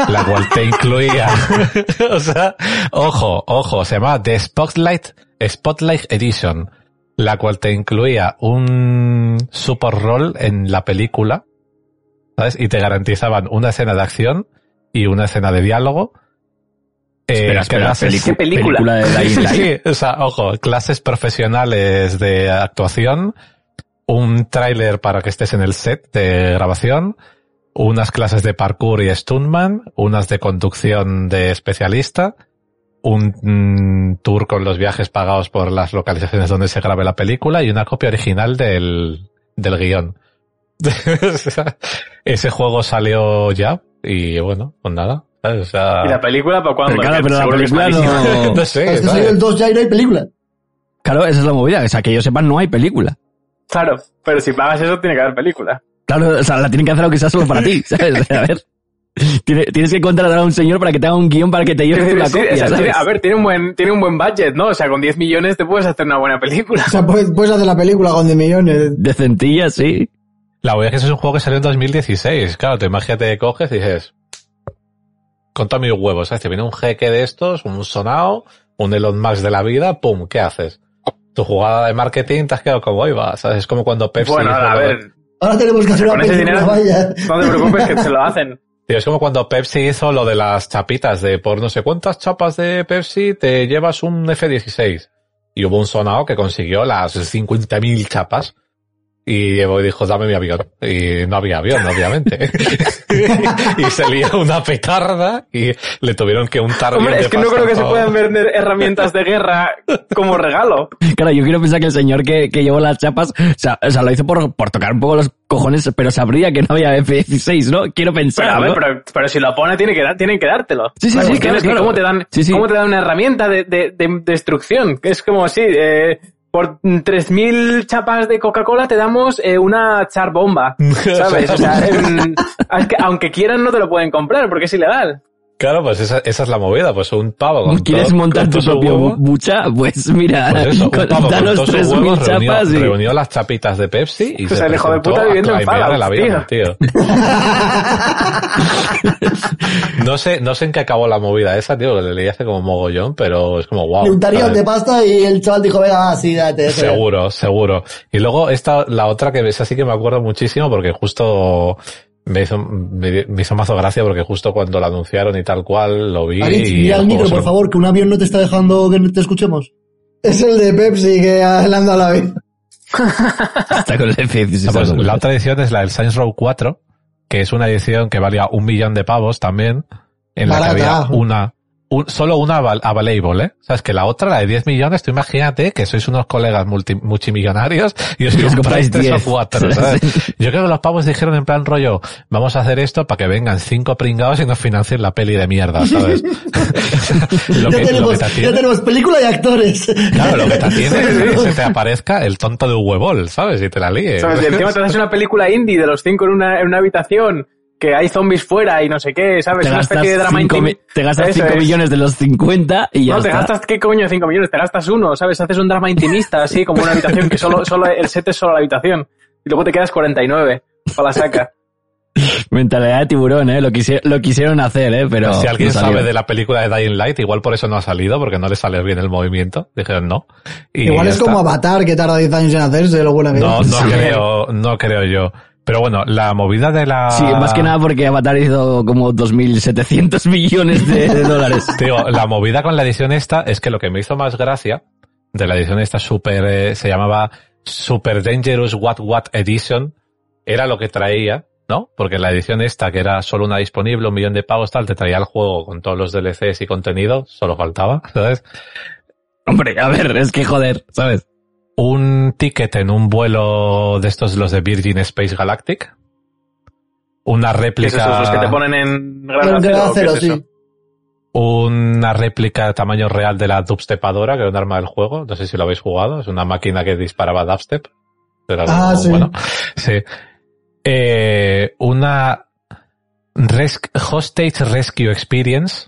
La cual te incluía, <laughs> o sea, ojo, ojo, se llamaba The Spotlight, Spotlight Edition, la cual te incluía un super rol en la película, ¿sabes? Y te garantizaban una escena de acción y una escena de diálogo. Eh, Espera, espera, clases- pelicu- ¿Qué película? de <laughs> Sí, Light. sí, o sea, ojo, clases profesionales de actuación, un tráiler para que estés en el set de grabación, unas clases de parkour y stuntman, unas de conducción de especialista, un mm, tour con los viajes pagados por las localizaciones donde se grabe la película y una copia original del, del guion. <laughs> Ese juego salió ya y bueno, pues nada. ¿sabes? O sea, ¿Y la película para cuándo? Pero claro, pero la película no... <laughs> no sé. Es que ¿sabes? salió el 2 ya y no hay película. Claro, esa es la movida. O sea, que yo sepa, no hay película. Claro, pero si pagas eso tiene que haber película. Claro, o sea, la tienen que hacer aunque sea solo para ti, <laughs> ¿sabes? A ver. Tiene- Tienes que contratar a un señor para que te haga un guion para que te lleve tú la Sí, copia, o sea, ¿sabes? tiene- a ver, tiene un buen, tiene un buen budget, ¿no? O sea, con 10 millones te puedes hacer una buena película. O sea, puedes, puedes hacer la película con 10 millones. Decentilla, sí. La verdad es que eso es un juego que salió en 2016. Claro, te imagínate que coges y dices, con todos mis huevos, ¿sabes? Te viene un jeque de estos, un sonado, un Elon Musk de la vida, pum, ¿qué haces? Tu jugada de marketing te has quedado como ahí va, ¿sabes? Es como cuando Pepsi... Bueno, a lo de- ver, Ahora tenemos que hacer con una ese película, dinero vaya. no te preocupes que se lo hacen. Es como cuando Pepsi hizo lo de las chapitas de por no sé cuántas chapas de Pepsi te llevas un F-16. Y hubo un sonado que consiguió las 50.000 chapas. Y Evo dijo, dame mi avión. Y no había avión, obviamente. <laughs> <laughs> y se lió una petarda y le tuvieron que untar bien Hombre, de es que no creo que se todo. puedan vender herramientas de guerra como regalo. Claro, yo quiero pensar que el señor que, que llevó las chapas, o sea, o sea, lo hizo por, por tocar un poco los cojones, pero sabría que no había F-16, ¿no? Quiero pensar, Pero, a ver, ¿no? pero, pero si lo pone, tiene que dar, tienen que dártelo. Sí, sí, sí, claro, claro. ¿cómo te dan, Sí, sí. cómo te dan una herramienta de, de, de destrucción? Que es como así, eh, por 3.000 chapas de Coca-Cola te damos eh, una char bomba, <laughs> ¿sabes? O sea, <laughs> em, aunque quieran no te lo pueden comprar porque es ilegal. Claro, pues esa, esa es la movida, pues un pavo con ¿Quieres todo- montar con tu propio huevo. bucha? Pues mira, Pues eso, un con- pavo con danos todos sus 3.000 huevos reunió, chapas y... reunió las chapitas de Pepsi y O se sea, el hijo de puta viviendo en Fallout, avión, tío. no sé, no sé en qué acabó la movida esa, tío, que le leí hace como mogollón, pero es como wow. Y un tarión de pasta y el chaval dijo, venga, sí, date. eso ya". Seguro, seguro. Y luego esta, la otra que ves así que me acuerdo muchísimo porque justo me hizo, me, me hizo mazo gracia porque justo cuando la anunciaron y tal cual lo vi Alex, y al micro, por favor, que un avión no te está dejando que te escuchemos. Es el de Pepsi que le han dado la vida. <laughs> Hasta con el F-16. Ah, pues la otra edición es la del Saints Row 4, que es una edición que valía un millón de pavos también, en la que había una, un- solo una aval- available, ¿eh? O sea, es que la otra, la de 10 millones, tú imagínate que sois unos colegas multi, multimillonarios y os <laughs> compráis compráis 3 o 10. 4, ¿sabes? Yo creo que los pavos dijeron en plan rollo, vamos a hacer esto para que vengan cinco pringados y nos financien la peli de mierda, ¿sabes? <laughs> lo, ya, lo tenemos, que te ya tenemos película y actores. Claro, lo que te atiende es que se te aparezca el tonto de un huevol, ¿sabes? Y te la líe. ¿Sabes? Y encima te haces una película indie de los cinco en una, en una habitación, que hay zombies fuera y no sé qué, ¿sabes? Te una gastas especie de drama 5 intim- te gastas Eso cinco es. millones de los 50 y ya No, te está. gastas, ¿qué coño? 5 millones, te gastas uno, ¿sabes? Haces un drama intimista, <laughs> así, como una habitación que solo, solo, el set es solo la habitación. Y luego te quedas 49 para la saca. <laughs> Mentalidad de tiburón, ¿eh? Lo, quisi- lo quisieron hacer, ¿eh? Pero si alguien no sabe de la película de Dying Light, igual por eso no ha salido, porque no le sale bien el movimiento. Dijeron no. Y Igual es como. Avatar, que tarda 10 años en hacerse, lo buena que No, no creo, no creo yo. Pero bueno, la movida de la... Sí, más que nada porque Avatar hizo como 2.700 <laughs> millones de, de dólares. Digo, la movida con la edición esta es que lo que me hizo más gracia de la edición esta super, eh, se llamaba Super Dangerous What What Edition, era lo que traía, ¿no? Porque la edición esta, que era solo una disponible, un millón de pavos, tal, te traía el juego con todos los DLCs y contenido, solo faltaba, ¿sabes? Hombre, a ver, es que joder, ¿sabes? Un ticket en un vuelo de estos, los de Virgin Space Galactic. Una ¿Qué es réplica. eso? ¿Los que te ponen en Pero grado en cero? grado o qué cero, es eso? sí. una réplica de tamaño real de la dubstepadora, que era un arma del juego. No sé si lo habéis jugado. Es una máquina que disparaba dubstep. Era Ah, sí. bueno. <laughs> Sí. Eh, una res- Hostage Rescue Experience.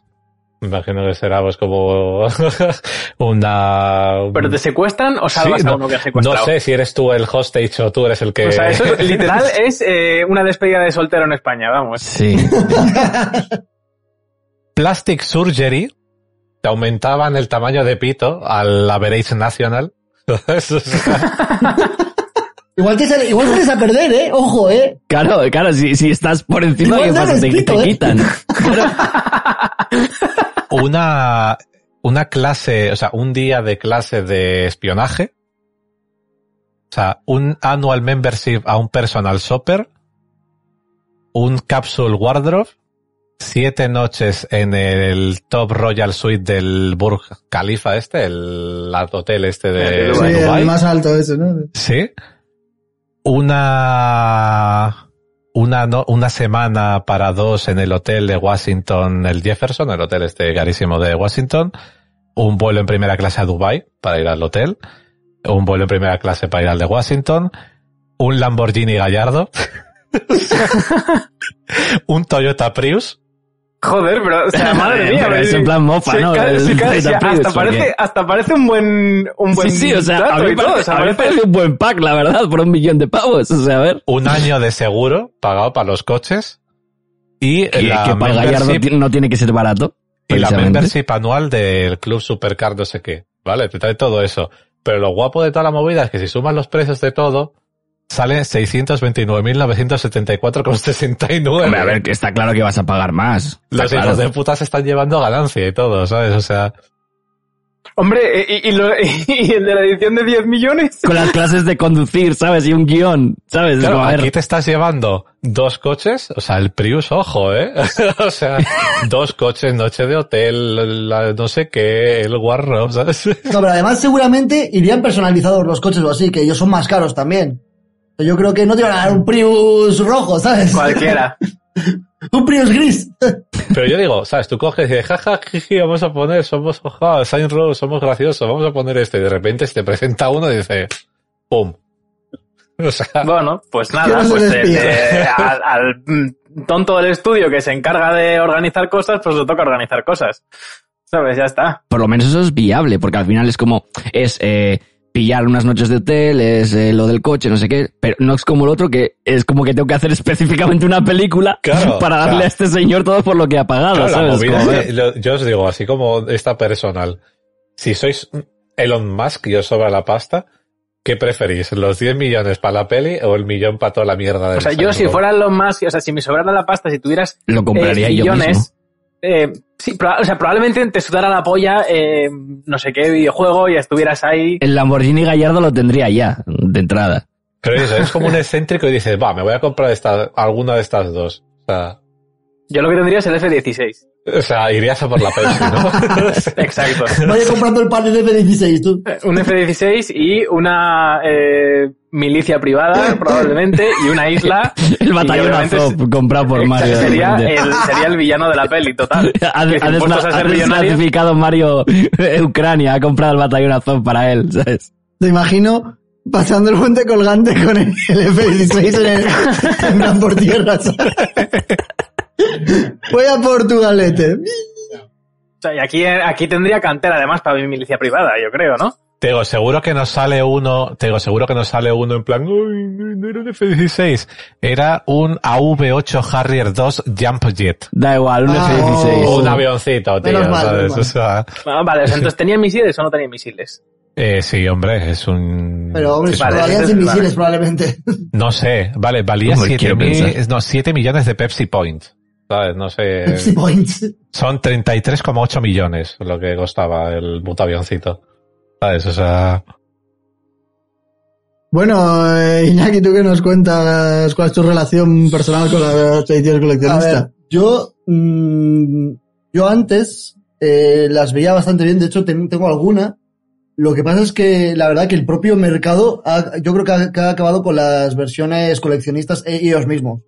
Me imagino que será pues como <laughs> una... ¿Pero te secuestran o salvas Sí, a no, uno que ha no secuestrado? sé si eres tú el hostage o tú eres el que... O sea, eso es- <laughs> literal es eh, una despedida de soltero en España, vamos. Sí. <laughs> Plastic Surgery te aumentaban el tamaño de pito al Average National. Igual te sale, igual sales a perder, eh. Ojo, eh. Claro, claro, si, si estás por encima, Igual ¿qué no pasa? eres Te, pito, te ¿eh? quitan. una, una clase, o sea, un día de clase de espionaje. O sea, un annual membership a un personal shopper. Un capsule wardrobe. Siete noches en el top royal suite del Burj Khalifa este, el hotel este de, Sí, el más alto ese, ¿no? Sí. Una, una, no- una semana para dos en el hotel de Washington, el Jefferson, el hotel este carísimo de Washington. Un vuelo en primera clase a Dubai para ir al hotel. Un vuelo en primera clase para ir al de Washington. Un Lamborghini Gallardo. <laughs> un Toyota Prius. Joder, pero, o sea, <laughs> madre mía. Pero es en plan mofa, Sí, ¿no? Toyota Prius, hasta, porque- parece, hasta parece un buen, un buen Sí, sí, o sea, a mí, todo, o sea, a mí parece- parece un buen pack, la verdad, por un millón de pavos. O sea, a ver. Un año de seguro pagado para los coches. Y Que, la que para Gallardo membership- no tiene que ser barato. Y la membership anual del Club Supercar no sé qué. ¿Vale? Te trae todo eso. Pero lo guapo de toda la movida es que si sumas los precios de todo, sale 629.974,69. Hombre, a ver, que está claro que vas a pagar más. Está Los claro. hijos de puta se están llevando ganancia y todo, ¿sabes? O sea, Hombre, y, y lo- <laughs> y el de la edición de 10 millones. Con las clases de conducir, ¿sabes? Y un guion, ¿sabes? Claro, como, aquí te estás llevando dos coches, o sea, el Prius, ojo, ¿eh? <laughs> o sea, dos coches, noche de hotel, la- no sé qué, el Warrock, ¿sabes? No, pero además seguramente irían personalizados los coches o así, que ellos son más caros también. Yo creo que no te van a dar un Prius rojo, ¿sabes? Cualquiera. <laughs> un Prius gris. <laughs> Pero yo digo, ¿sabes? Tú coges y dices, jaja, jiji, vamos a poner, somos, jaja, Saint Row, somos graciosos, vamos a poner este. Y de repente se te presenta uno y dice, ¡pum! <laughs> O sea, Bueno, pues nada, pues eh, eh, al, al, tonto del estudio que se encarga de organizar cosas, pues le toca organizar cosas. ¿Sabes? Ya está. por lo menos eso es viable, porque al final es como, es eh, pillar unas noches de hotel, es eh, lo del coche, no sé qué, pero no es como el otro que es como que tengo que hacer <laughs> específicamente una película Claro, para darle claro. a este señor todo por lo que ha pagado, claro, ¿sabes? es que yo os digo, así como esta personal, si sois Elon Musk y os sobra la pasta, ¿qué preferís? ¿Los 10 millones para la peli o el millón para toda la mierda del O sea, yo si fuera lo más, o sea, si me sobrara la pasta, si tuvieras lo compraría eh, yo mismo. Eh, sí, o sea, probablemente te sudara la polla eh, no sé qué videojuego y estuvieras ahí. El Lamborghini Gallardo lo tendría ya, de entrada. Pero eso, es como un excéntrico y dices, va, me voy a comprar esta, alguna de estas dos. O sea, Yo lo que tendría es el F-16. o sea irías a por la Pepsi, ¿no? <laughs> Exacto. Vaya comprando el pan de F-16, tú. Un F-16 y una eh, milicia privada, <laughs> probablemente, y una isla. <laughs> El batallón Azov comprado por Mario. Sería el, sería el villano de la peli, total. Ha, desclasificado Mario Ucrania, ha comprado el batallón Azov para él, ¿sabes? Te imagino pasando el puente colgante con el, el F-16 en, el, en por tierra. ¿sabes? Voy a Portugalete. O sea, y aquí, aquí tendría cantera además para mi milicia privada, yo creo, ¿no? Te digo, seguro que nos sale uno, te digo, seguro que nos sale uno en plan, uy, no era un F-16, era un AV-8 Harrier 2 Jump Jet. Da igual, un Ah, F-16. oh. Un avioncito, tío, Menos mal, ¿sabes? menos mal. O sea, vale, o sea, entonces ¿tenía misiles o no tenía misiles? eh, sí, hombre, es un... Pero, hombre, Vale, entonces, sin vale. misiles probablemente. No sé, vale, valía Hombre, 7 quiero pensar. no, 7 millones de Pepsi Points. ¿Sabes? No sé. <laughs> Son 33,8 millones lo que costaba el puto avioncito. ¿Sabes? O sea, Bueno, eh, Iñaki, ¿tú qué nos cuentas? ¿Cuál es tu relación personal con la edición A coleccionista? ver, yo, mm, yo antes eh, las veía bastante bien, de hecho ten- tengo alguna. Lo que pasa es que la verdad que el propio mercado, ha- yo creo que ha, que ha acabado con las versiones coleccionistas e- ellos mismos.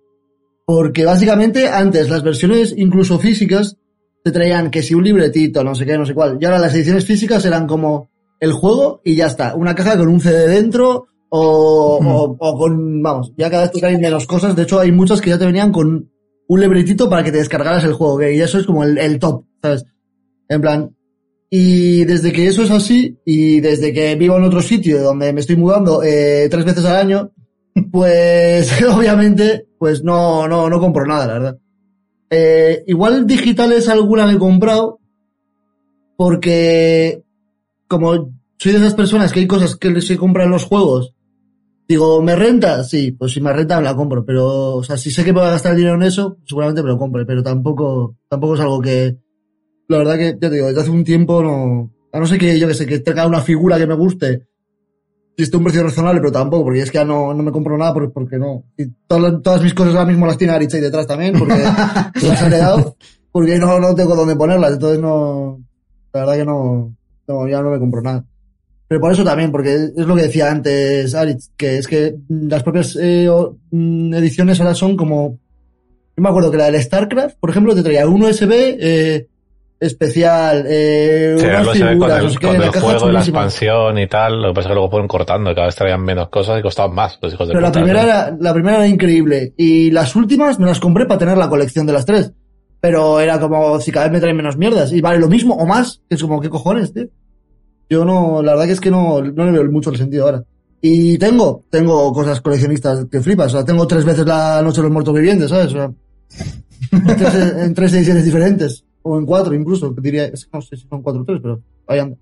Porque básicamente antes las versiones incluso físicas te traían que si un libretito, no sé qué, no sé cuál. Y ahora las ediciones físicas eran como el juego y ya está. Una caja con un CD dentro o, o, o con, vamos, ya cada vez te traen menos cosas. De hecho hay muchas que ya te venían con un libretito para que te descargaras el juego, y eso es como el, el top, ¿sabes? En plan, y desde que eso es así, y desde que vivo en otro sitio donde me estoy mudando eh, tres veces al año, pues <laughs> obviamente, pues no, no, no compro nada, la verdad. Eh, igual digitales alguna me he comprado, porque como soy de esas personas que hay cosas que se compran en los juegos, digo, ¿me renta? Sí, pues si me renta me la compro, pero, o sea, si sé que voy a gastar dinero en eso, seguramente me lo compre, pero tampoco, tampoco es algo que, la verdad que, ya te digo, desde hace un tiempo no, a no ser que yo que sé, que tenga una figura que me guste, a un precio razonable, pero tampoco, porque es que ya no, no me compro nada porque, porque no. Y todas, todas mis cosas ahora mismo las tiene Aritz ahí detrás también, porque <laughs> las he heredado, porque no, no tengo dónde ponerlas, entonces no, la verdad que no, no, ya no me compro nada. Pero por eso también, porque es lo que decía antes Aritz, que es que las propias eh, mm, ediciones ahora son como, yo me acuerdo que la del StarCraft, por ejemplo, te traía un USB, eh, especial, eh, sí, unas con figuras, el, con la el juego, la chulísima. expansión y tal. Lo que pasa es que luego fueron cortando y cada vez traían menos cosas y costaban más, los hijos de Pero la primera, ¿no? era, la primera era increíble. Y las últimas me las compré para tener la colección de las tres. Pero era como si cada vez me traen menos mierdas. Y vale lo mismo o más. Que es como, ¿qué cojones, tío? Yo no, la verdad que es que no, no le veo mucho el sentido ahora. Y tengo, tengo cosas coleccionistas que flipas. O sea, tengo tres veces la Noche de los Muertos Vivientes, ¿sabes? O sea, <laughs> en tres ediciones diferentes. O en cuatro incluso. Diría, no sé si son cuatro o tres, pero ahí anda.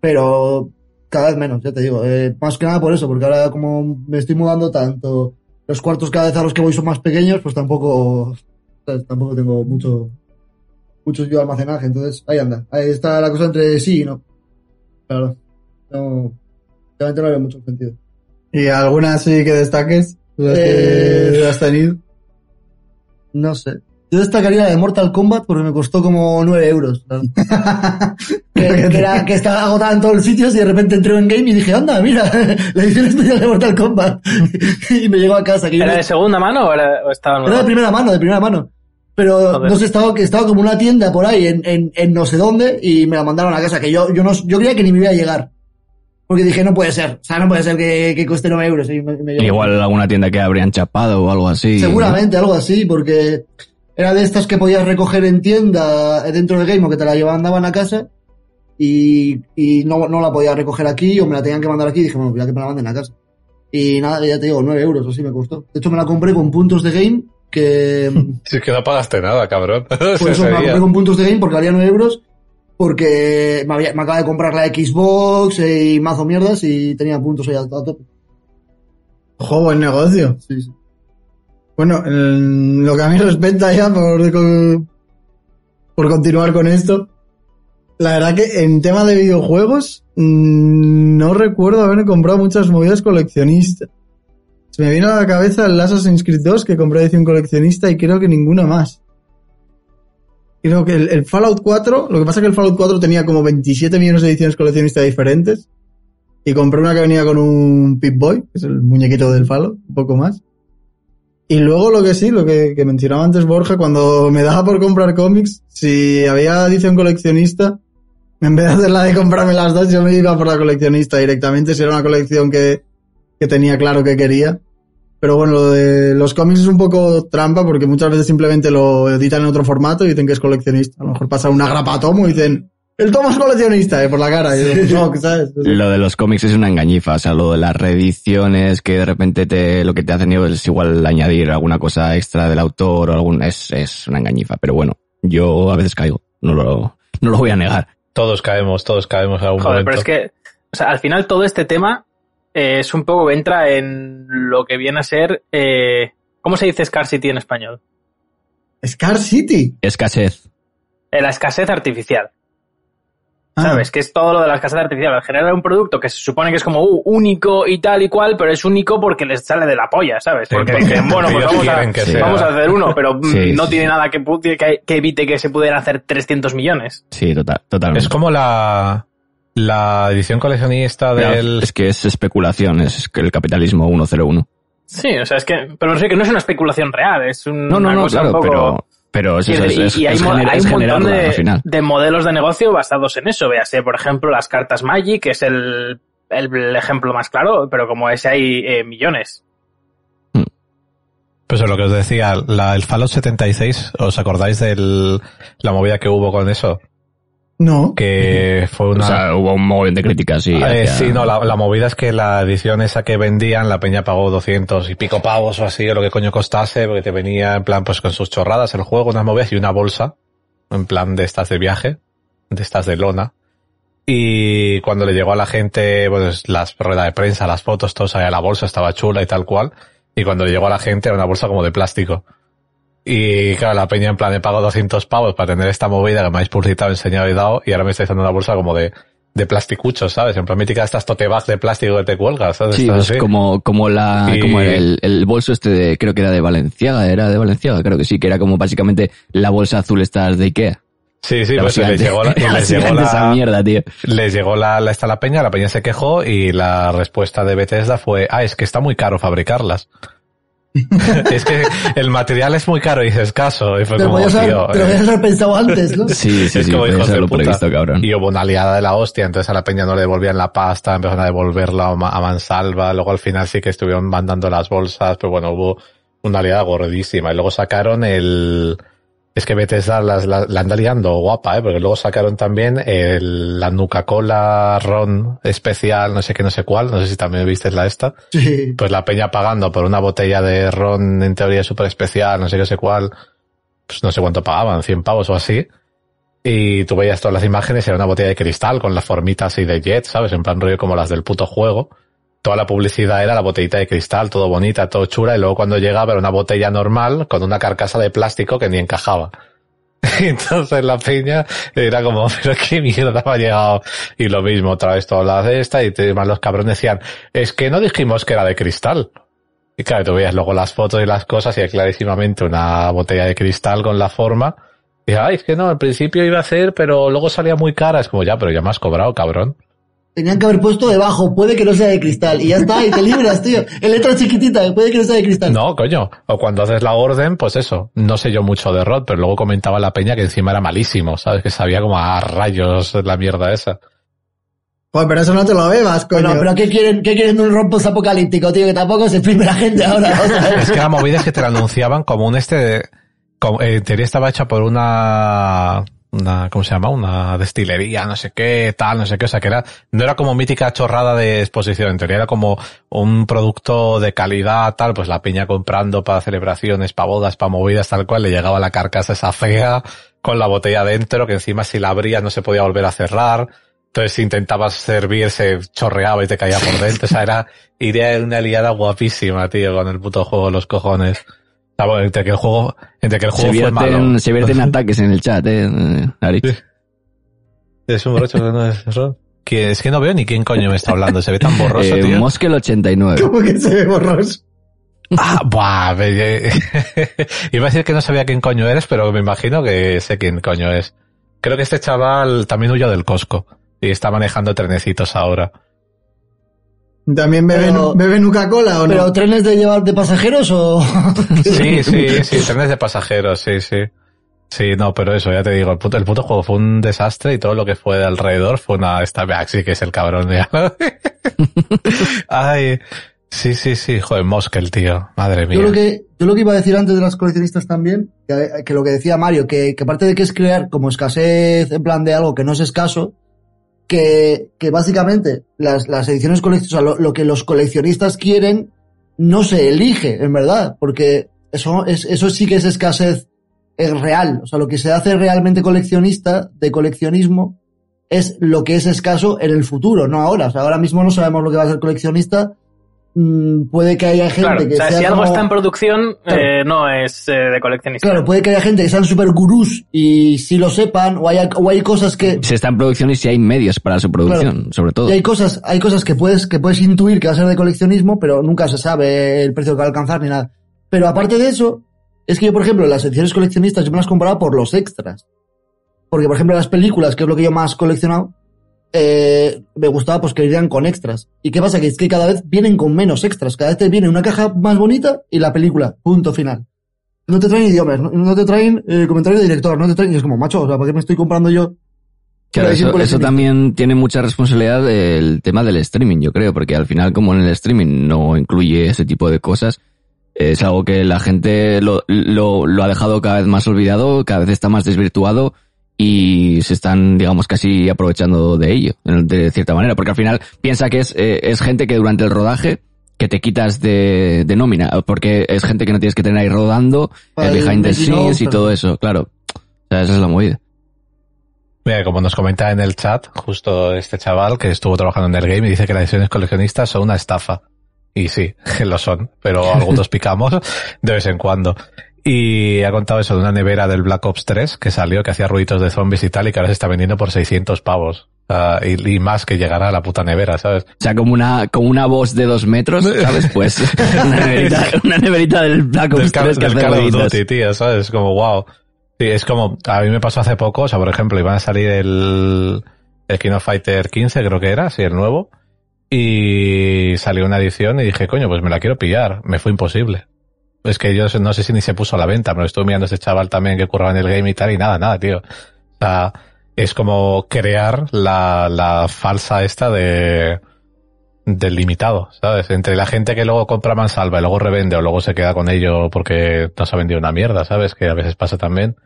Pero cada vez menos, ya te digo. Eh, más que nada por eso, porque ahora como me estoy mudando tanto, los cuartos cada vez a los que voy son más pequeños, pues tampoco, ¿sabes? tampoco tengo mucho, mucho yo almacenaje. Entonces, ahí anda. Ahí está la cosa entre sí y no. Claro. No, realmente no veo mucho sentido. ¿Y alguna así que destaques? Las Eh, que has tenido. No sé. Yo destacaría la de Mortal Kombat porque me costó como 9 euros. <laughs> que, que era, que estaba agotada en todos los sitios y de repente entré en game y dije, anda, mira, <laughs> la edición especial de Mortal Kombat. <laughs> y me llegó a casa. Que ¿Era de segunda mano o, era, o estaba Era de primera mano, de primera mano. Pero Joder. no sé, estaba, que estaba como una tienda por ahí en, en, en no sé dónde y me la mandaron a casa, que yo, yo no, yo creía que ni me iba a llegar. Porque dije, no puede ser, o sea, no puede ser que, que cueste 9 euros. Y me- me llegó. Igual alguna tienda que habrían chapado o algo así. Seguramente, algo así, porque era de estas que podías recoger en tienda eh, dentro del game o que te la llevaban, daban a casa y, y no, no la podía recoger aquí o me la tenían que mandar aquí y dije, bueno, ya que me la manden a casa. Y nada, ya te digo, 9 euros, así me costó. De hecho, me la compré con puntos de game que... <laughs> Si es que no pagaste nada, cabrón. <laughs> Por eso me la compré con puntos de game porque valía 9 euros. Porque me, había- me acaba de comprar la Xbox eh, y mazo mierdas y tenía puntos ahí a, a tope. Jo, buen negocio. Sí, sí. Bueno, en lo que a mí respecta ya por, por continuar con esto. La verdad que en tema de videojuegos, mm, no recuerdo haber comprado muchas movidas coleccionistas. Se me vino a la cabeza el Assassin's Creed 2 que compré edición coleccionista y creo que ninguna más. Creo que el, el, Fallout 4, lo que pasa es que el Fallout 4 tenía como 27 millones de ediciones coleccionistas diferentes. Y compré una que venía con un Pip-Boy, que es el muñequito del Fallout, un poco más. Y luego lo que sí, lo que, mencionaba antes Borja, cuando me daba por comprar cómics, si había edición coleccionista, en vez de hacerla de comprarme las dos, yo me iba por la coleccionista directamente, si era una colección que, que tenía claro que quería. Pero bueno, los cómics es un poco trampa porque muchas veces simplemente lo editan en otro formato y dicen que es coleccionista. A lo mejor pasa una grapa tomo y dicen, el tomo es coleccionista, eh, por la cara. Y yo, no, ¿sabes? Lo de los cómics es una engañifa, o sea, lo de las reediciones que de repente te, lo que te hacen es igual añadir alguna cosa extra del autor o algún, es, es una engañifa. Pero bueno, yo a veces caigo, no lo, no lo voy a negar. Todos caemos, todos caemos a algún Joder, momento. pero es que, o sea, al final todo este tema eh, es un poco, entra en lo que viene a ser, eh, ¿cómo se dice scarcity en español? Scar City. Escasez. Eh, la escasez artificial. Ah. ¿Sabes? Que es todo lo de la escasez artificial. Al generar un producto que se supone que es como uh, único y tal y cual, pero es único porque les sale de la polla, ¿sabes? Sí, Porque porque dicen, bueno, pues vamos a, vamos hacer uno, pero mm, Sí, no sí. tiene nada que, pu- que, que evite que se pudieran hacer 300 millones. Sí, total, totalmente. Es como la, la edición coleccionista del... Es que es especulación, es que el capitalismo 101. Sí, o sea, es que, pero no sé, que no es una especulación real, es un- No, no, una no, cosa claro, un poco... pero, pero es, Y, eso, es, es- y hay, es hay es un montón generarla al final. de, de modelos de negocio basados en eso. Véase, por ejemplo, las cartas Magic, que es el, el ejemplo más claro, pero como ese hay eh, millones. Pues lo que os decía, la, el Fallout 76, ¿os acordáis de la movida que hubo con eso? No. Que fue una... O sea, hubo un montón de críticas y... Eh, sí, no, la, la movida es que la edición esa que vendían, la peña pagó 200 y pico pavos o así, o lo que coño costase, porque te venía en plan pues con sus chorradas el juego, unas movidas y una bolsa, en plan de estas de viaje, de estas de lona. Y cuando le llegó a la gente, pues las ruedas de prensa, las fotos, todo salía la bolsa, estaba chula y tal cual. Y cuando le llegó a la gente era una bolsa como de plástico. Y claro, la peña en plan he pagado 200 pavos para tener esta movida que me habéis publicitado, enseñado y dado, y ahora me estáis dando una bolsa como de, de plasticuchos, ¿sabes? En plan mítica estas tote bags de plástico que te cuelgas, ¿sabes? Sí, Estas pues como, como la, Y- como el, el bolso este de, creo que era de Valenciaga, era de Valenciaga, creo que sí, que era como básicamente la bolsa azul esta de Ikea. Sí, sí, pues les llegó la, <laughs> les llegó esa la, mierda, tío. les llegó la, la, esta la peña, la peña se quejó y la respuesta de Bethesda fue, ah, es que está muy caro fabricarlas. <laughs> es que el material es muy caro y es escaso. Y fue como, tío, te lo eh, haber pensado antes, ¿no? <laughs> Sí, sí, es sí, como podías hijos de haberlo puta. previsto, cabrón. Y hubo una liada de la hostia, entonces a la peña no le devolvían la pasta, empezaron a devolverla a mansalva, luego al final sí que estuvieron mandando las bolsas, pero bueno, hubo una liada gordísima. Y luego sacaron el... Es que Bethesda las- la, la anda liando guapa, ¿eh? Porque luego sacaron también el, la Nuca-Cola Ron especial, no sé qué, no sé cuál, no sé si también viste la esta. Sí. Pues la peña pagando por una botella de ron en teoría súper especial, no sé qué, no sé cuál, pues no sé cuánto pagaban, 100 pavos o así. Y tú veías todas las imágenes, era una botella de cristal con la formita así de jet, ¿sabes? En plan rollo como las del puto juego. Toda la publicidad era la botellita de cristal, todo bonita, todo chula, y luego cuando llegaba era una botella normal con una carcasa de plástico que ni encajaba. <laughs> Entonces la peña era como, <laughs> pero qué mierda me ha llegado. Y lo mismo, otra vez todas las de esta, y más los cabrones decían, es que no dijimos que era de cristal. Y claro, tú veías luego las fotos y las cosas, y hay clarísimamente una botella de cristal con la forma. Y ay, es que no, al principio iba a ser, pero luego salía muy cara. Es como, ya, pero ya me has cobrado, cabrón. Tenían que haber puesto debajo, puede que no sea de cristal. Y ya está, y te libras, tío. En letra chiquitita, puede que no sea de cristal. No, coño. O cuando haces la orden, pues eso. No sé yo mucho de Rod, pero luego comentaba la peña que encima era malísimo, ¿sabes? Que sabía como a rayos la mierda esa. Joder, pero eso no te lo bebas, coño. Bueno, pero ¿qué quieren, qué quieren de un rompos apocalíptico, tío? Que tampoco se exprime la gente ahora. o sea, <laughs> Es que la movida es que te la anunciaban como un este, de- como- en teoría estaba hecha por una, una, ¿cómo se llama? Una destilería, no sé qué, tal, no sé qué, o sea que era, no era como mítica chorrada de exposición, en teoría era como un producto de calidad, tal, pues la piña comprando para celebraciones, para bodas, para movidas, tal cual, le llegaba la carcasa esa fea, con la botella dentro, que encima si la abrías no se podía volver a cerrar, entonces si intentabas servir se chorreaba y te caía por dentro, o sea, era, iría una liada guapísima, tío, con el puto juego de los cojones. Entre que el juego, entre que el juego se fue malo. Se vierten <laughs> ataques en el chat, eh, Arich. Es un borracho que no es eso. Que es que no veo ni quién coño me está hablando. Se ve tan borroso, eh, tío. Moskel 89. ¿Cómo que se ve borroso? Ah, buah, <laughs> iba a decir que no sabía quién coño eres, pero me imagino que sé quién coño es. Creo que este chaval también huyó del Costco y está manejando trenecitos ahora. ¿También beben, Pero- beben Coca-Cola o no? ¿Pero trenes de llevar de pasajeros o...? <laughs> Sí, <laughs> sí, sí, trenes de pasajeros, sí, sí. Sí, no, pero eso, ya te digo, el puto, el puto juego fue un desastre y todo lo que fue de alrededor fue una... Esta sí que es el cabrón ya. <laughs> Ay, sí, sí, sí, joder, Moskel, tío. Madre mía. Yo lo que, yo lo que iba a decir antes de las coleccionistas también, que, que lo que decía Mario, que, que aparte de que es crear como escasez en plan de algo que no es escaso, que, que básicamente las, las ediciones coleccionistas, o sea, lo, que los coleccionistas quieren no se elige, en verdad, porque eso, es, eso sí que es escasez es real. O sea, lo que se hace realmente coleccionista, de coleccionismo, es lo que es escaso en el futuro, no ahora. O sea, ahora mismo no sabemos lo que va a ser coleccionista. Mm, puede que haya gente Claro, que o sea, sea si algo está en producción, Claro. eh, no es eh, de coleccionista. Claro, puede que haya gente que sean super gurús y si lo sepan, o, haya, o hay cosas que, Si está en producción y si hay medios para su producción, sobre todo. y hay cosas, hay cosas que puedes, que puedes intuir que va a ser de coleccionismo, pero nunca se sabe el precio que va a alcanzar ni nada. Pero aparte de eso, es que yo, por ejemplo, las ediciones coleccionistas yo me las comparaba por los extras. Porque, por ejemplo, las películas, que es lo que yo más coleccionado, eh, me gustaba pues que irían con extras. ¿Y qué pasa? Que es que cada vez vienen con menos extras. Cada vez te viene una caja más bonita y la película. Punto final. No te traen idiomas, no, no te traen eh, comentarios de director, no te traen... Y es como, macho, o sea, ¿para qué me estoy comprando yo? Claro, eso, eso también tiene mucha responsabilidad del tema del streaming, yo creo, porque al final, como en el streaming no incluye ese tipo de cosas, es algo que la gente lo, lo, lo ha dejado cada vez más olvidado, cada vez está más desvirtuado y se están, digamos, casi aprovechando de ello, de cierta manera, porque al final piensa que es, eh, es gente que durante el rodaje que te quitas de, de nómina, porque es gente que no tienes que tener ahí rodando, el behind the scenes y todo eso, claro. O sea, esa es la movida. Mira, como nos comenta en el chat, justo este chaval que estuvo trabajando en el game y dice que las ediciones coleccionistas son una estafa. Y sí, <laughs> lo son, pero algunos picamos de vez en cuando. Y ha contado eso de una nevera del Black Ops 3 que salió, que hacía ruiditos de zombies y tal, y que ahora se está vendiendo por 600 pavos. Ah, y, y más que llegará a la puta nevera, ¿sabes? O sea, como una, como una voz de dos metros, ¿sabes? Pues <laughs> una neverita, una neverita del Black Ops del, Call- 3 que del hace Call of ruiditos. Duty, tío, ¿sabes? Como wow. Sí, es como, a mí me pasó hace poco, o sea, por ejemplo, iban a salir el, el King of Fighter 15, creo que era, sí, el nuevo, y salió una edición y dije, coño, pues me la quiero pillar. Me fue imposible. Es que yo no sé si ni se puso a la venta, me lo estuve mirando ese chaval también que curraba en el game y tal, y nada, nada, tío. O sea, es como crear la, falsa esta de, del limitado, ¿sabes? Entre la gente que luego compra mansalva y luego revende o luego se queda con ello porque no se ha vendido una mierda, ¿sabes? Que a veces pasa también.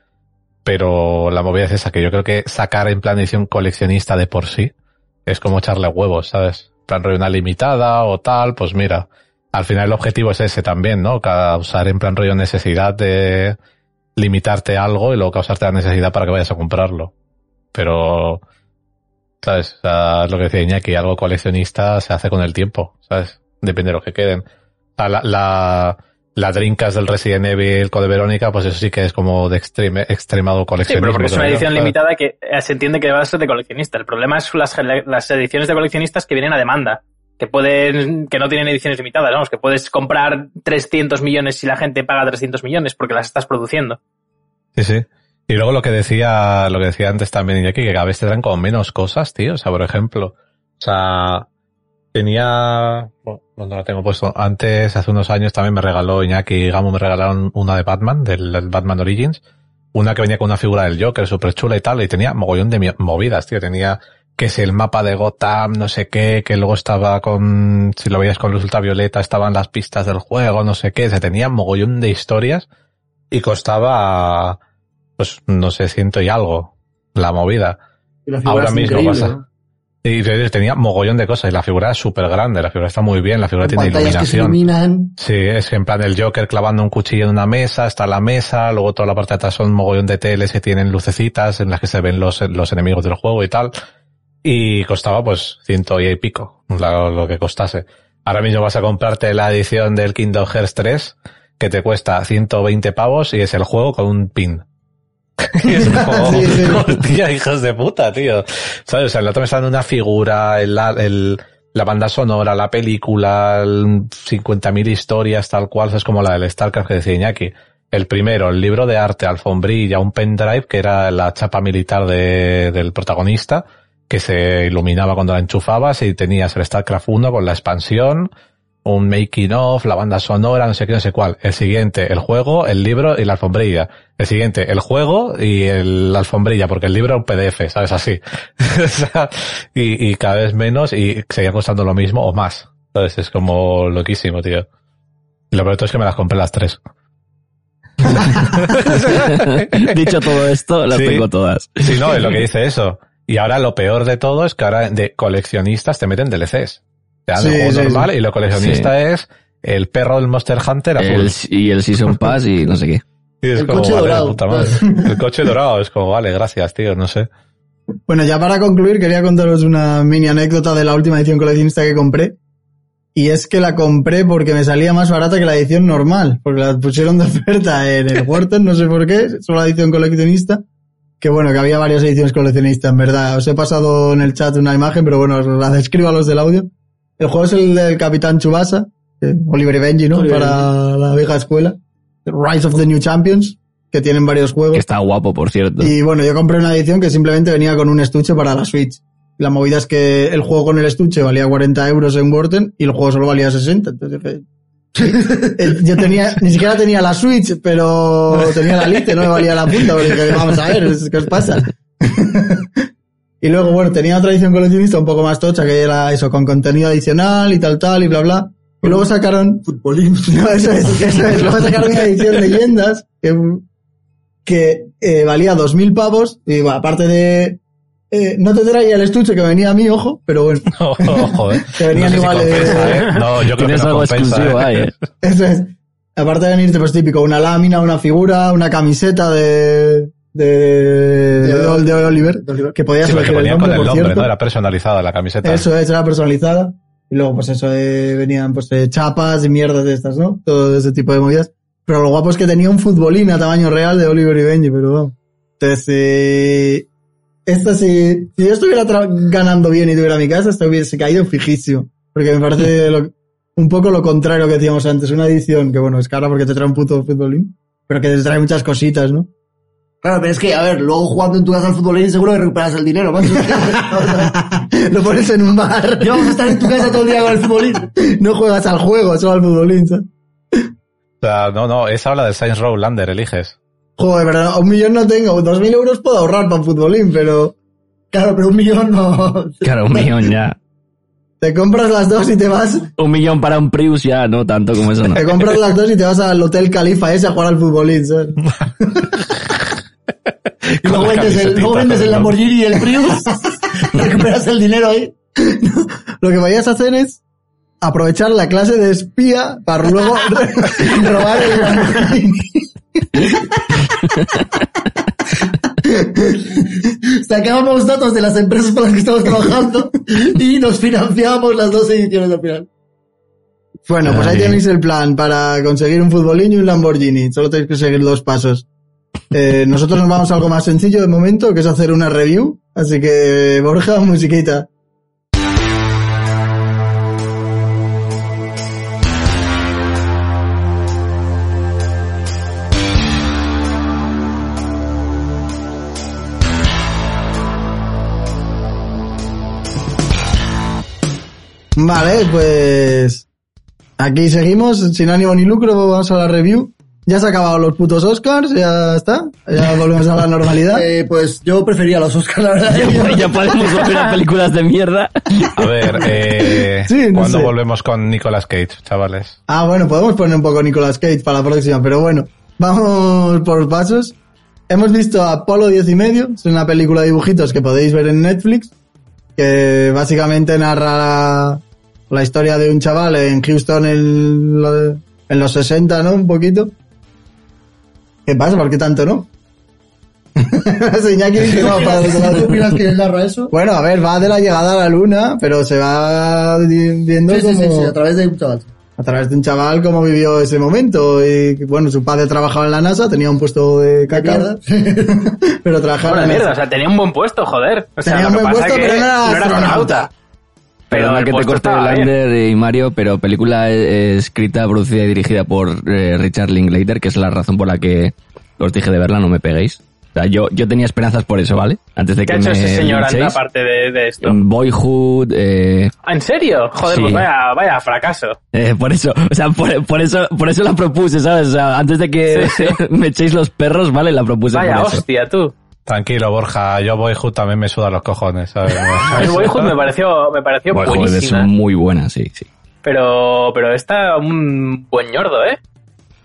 Pero la movida es esa, que yo creo que sacar en plan edición coleccionista de por sí es como echarle huevos, ¿sabes? Plan una limitada o tal, pues mira. Al final el objetivo es ese también, ¿no? Causar en plan rollo necesidad de limitarte algo y luego causarte la necesidad para que vayas a comprarlo. Pero, ¿sabes? O sea, es lo que decía Iñaki, algo coleccionista se hace con el tiempo, ¿sabes? Depende de lo que queden. O sea, la, la, la Dreamcast del Resident Evil Code Verónica, pues eso sí que es como de extreme, extremado Sí, coleccionismo. pero porque es una edición ¿sabes? limitada que se entiende que va a ser de coleccionista. El problema es las, las ediciones de coleccionistas que vienen a demanda. Que pueden, que no tienen ediciones limitadas, vamos, que puedes comprar 300 millones si la gente paga 300 millones porque las estás produciendo. Sí, sí. Y luego lo que decía, lo que decía antes también Iñaki, que cada vez te dan como menos cosas, tío. O sea, por ejemplo, o sea, tenía, bueno, no tengo puesto. Antes, hace unos años también me regaló Iñaki y Gamo me regalaron una de Batman, del, del Batman Origins. Una que venía con una figura del Joker súper chula y tal, y tenía mogollón de movidas, tío. Tenía que si el mapa de Gotham, no sé qué, que luego estaba con, si lo veías con luz ultravioleta, estaban las pistas del juego, no sé qué, se tenía mogollón de historias y costaba, pues, no sé, ciento y algo, la movida. Ahora mismo pasa. ¿no? Y te- tenía mogollón de cosas y la figura es súper grande, la figura está muy bien, la figura tiene pantallas que se iluminación. Sí, es que en plan el Joker clavando un cuchillo en una mesa, está la mesa, luego toda la parte de atrás son mogollón de teles que tienen lucecitas en las que se ven los, los enemigos del juego y tal. Y costaba pues ciento y pico, lo, lo que costase. Ahora mismo vas a comprarte la edición del Kingdom Hearts 3 que te cuesta 120 pavos y es el juego con un pin. <laughs> y es como, Sí, sí. <laughs> hostia, hijos de puta, tío. ¿Sabes? O sea, el otro me está dando una figura, el, el, la banda sonora, la película, el 50.000 historias, tal cual, es como la del StarCraft que decía Iñaki. El primero, el libro de arte, alfombrilla, un pendrive, que era la chapa militar de, del protagonista, que se iluminaba cuando la enchufabas y tenías el StarCraft 1 con la expansión, un making of, la banda sonora, no sé qué, no sé cuál. El siguiente, el juego, el libro y la alfombrilla. El siguiente, el juego y el, la alfombrilla, porque el libro era un PDF, ¿sabes? Así. <laughs> Y, y cada vez menos y seguía costando lo mismo o más. Entonces es como loquísimo, tío. Y lo peor es que me las compré las tres. <laughs> <laughs> Dicho todo esto, las Sí. tengo todas. Sí, no, es lo que dice eso. Y ahora lo peor de todo es que ahora de coleccionistas te meten DLCs. Te dan Sí, el juego sí, normal y lo coleccionista es el perro del Monster Hunter azul. El- y el Season <laughs> Pass y no sé qué. Y es el como, coche vale, dorado. puta madre. <laughs> El coche dorado es como, vale, gracias, tío, no sé. Bueno, ya para concluir, quería contaros una mini anécdota de la última edición coleccionista que compré. Y es que la compré porque me salía más barata que la edición normal, porque la pusieron de oferta en el Wharton, no sé por qué, solo la edición coleccionista. Que bueno, que había varias ediciones coleccionistas, en verdad. Os he pasado en el chat una imagen, pero bueno, os la describo a los del audio. El juego es el del Capitán Chubasa, Oliver y Benji, ¿no? Oliver Para la vieja escuela. Rise of the New Champions, que tienen varios juegos. Que está guapo, por cierto. Y bueno, yo compré una edición que simplemente venía con un estuche para la Switch. La movida es que el juego con el estuche valía 40 euros en Wharton y el juego solo valía 60. Entonces dije, eh, yo tenía, ni siquiera tenía la Switch, pero tenía la Lite, no me valía la punta, porque vamos a ver, ¿qué os pasa? y luego, bueno, tenía otra edición coleccionista un poco más tocha, que era eso, con contenido adicional y tal, tal, y bla, bla. Y luego sacaron Futbolín. <laughs> no, eso es, eso es. Luego sacaron una edición leyendas que, que eh, valía 2.000 pavos y bueno, aparte de... eh, no te traía el estuche que venía a mí, ojo, pero bueno, <laughs> Ojo, eh. <laughs> Que venían no sé si igual de- compensa, ¿eh? No, yo creo que Tienes no algo compensa, exclusivo ¿eh? ahí, eh. <laughs> eso es. Aparte de venirte, pues típico, una lámina, una figura, una camiseta de... de, de, de Oliver, De Oliver. que podías Sí, porque elegir el ponían nombre, con el por nombre, cierto. ¿no? Era personalizada la camiseta. Eso es, era personalizada. Y luego, pues eso, eh, venían pues eh, chapas y mierdas de estas, ¿no? Todo ese tipo de movidas. Pero lo guapo es que tenía un futbolín a tamaño real de Oliver y Benji, pero vamos. Entonces, eh, esta sí, si yo estuviera ganando bien y tuviera mi casa, esta hubiese caído fijísimo. Porque me parece lo- un poco lo contrario que decíamos antes. Una edición que, bueno, es cara porque te trae un puto futbolín, pero que te trae muchas cositas, ¿no? Claro, pero es que, a ver, luego jugando en tu casa al futbolín seguro que recuperas el dinero, macho. <laughs> lo pones en un bar. Y vamos a estar en tu casa todo el día con el futbolín. no juegas al juego, solo al futbolín, ¿sabes? O sea, no, no, esa habla del Saints Row Lander, eliges. Joder, pero un millón no tengo. Dos mil euros puedo ahorrar para un futbolín, pero Claro, pero un millón no. Claro, un millón ya. <laughs> te compras las dos y te vas, Un millón para un Prius ya, no tanto como eso, no. te compras las dos y te vas al Hotel Califa ese a jugar al futbolín, ¿sabes? <laughs> Y luego vendes el, luego vendes el. Lamborghini y el Prius. <laughs> recuperas el dinero ahí. Lo que vayas a hacer es aprovechar la clase de espía para luego robar el Lamborghini. <laughs> Sacábamos datos de las empresas con las que estamos trabajando y nos financiábamos las dos ediciones al final. Bueno, pues ahí Ay. tenéis el plan para conseguir un futbolín y un Lamborghini. Solo tenéis que seguir dos pasos. Eh, nosotros nos vamos a algo más sencillo de momento, que es hacer una review. Así que, Borja, musiquita. Vale, pues aquí seguimos, sin ánimo ni lucro, vamos a la review. Ya se han acabado los putos Oscars, ya está, ya volvemos a la normalidad. Eh, pues yo prefería los Oscars, la verdad. <laughs> Ya, ya podemos volver a películas de mierda. A ver, eh, <laughs> Sí, no ¿cuándo sé. volvemos con Nicolas Cage, chavales? Ah, bueno, podemos poner un poco Nicolas Cage para la próxima, pero bueno, vamos por pasos. Hemos visto Apolo 10 y medio, es una película de dibujitos que podéis ver en Netflix, que básicamente narra la, historia de un chaval en Houston en, lo- en los 60, ¿no? Un poquito. ¿Qué pasa? ¿Por qué tanto no? <laughs> Sí, Iñaki dice no, para ¿Tú opinas que narra eso? Bueno, a ver, va de la llegada a la luna, pero se va viendo Sí, sí, sí, como... sí, a través de un chaval. a través de un chaval cómo vivió ese momento. Y bueno, su padre trabajaba en la NASA, tenía un puesto de caca, <laughs> pero trabajaba Una en la mierda, o sea, tenía un buen puesto, joder. O sea, Tenía un buen puesto, que pero no era no astronauta. Pero Perdona que te corte bien. Lander y Mario, pero película eh, escrita, producida y dirigida por eh, Richard Linklater, que es la razón por la que os dije de verla, no me peguéis. O sea, yo, yo tenía esperanzas por eso, ¿vale? Antes de ¿Qué que ha hecho me ese señor anda aparte de, de esto? Boyhood, eh, ¿Ah, ¿En serio? Joder, Sí. pues vaya, vaya fracaso. eh, por eso, o sea, por, por eso, por eso la propuse, ¿sabes? O sea, antes de que Sí, <laughs> me echéis los perros, ¿vale? La propuse Vaya por eso. hostia, tú. Tranquilo, Borja, yo Boyhood también me suda los cojones, ¿sabes? <laughs> El Boyhood me pareció, me pareció Boyhood es buenísima. muy buena, sí, sí. Pero, pero está un buen ñordo, ¿eh?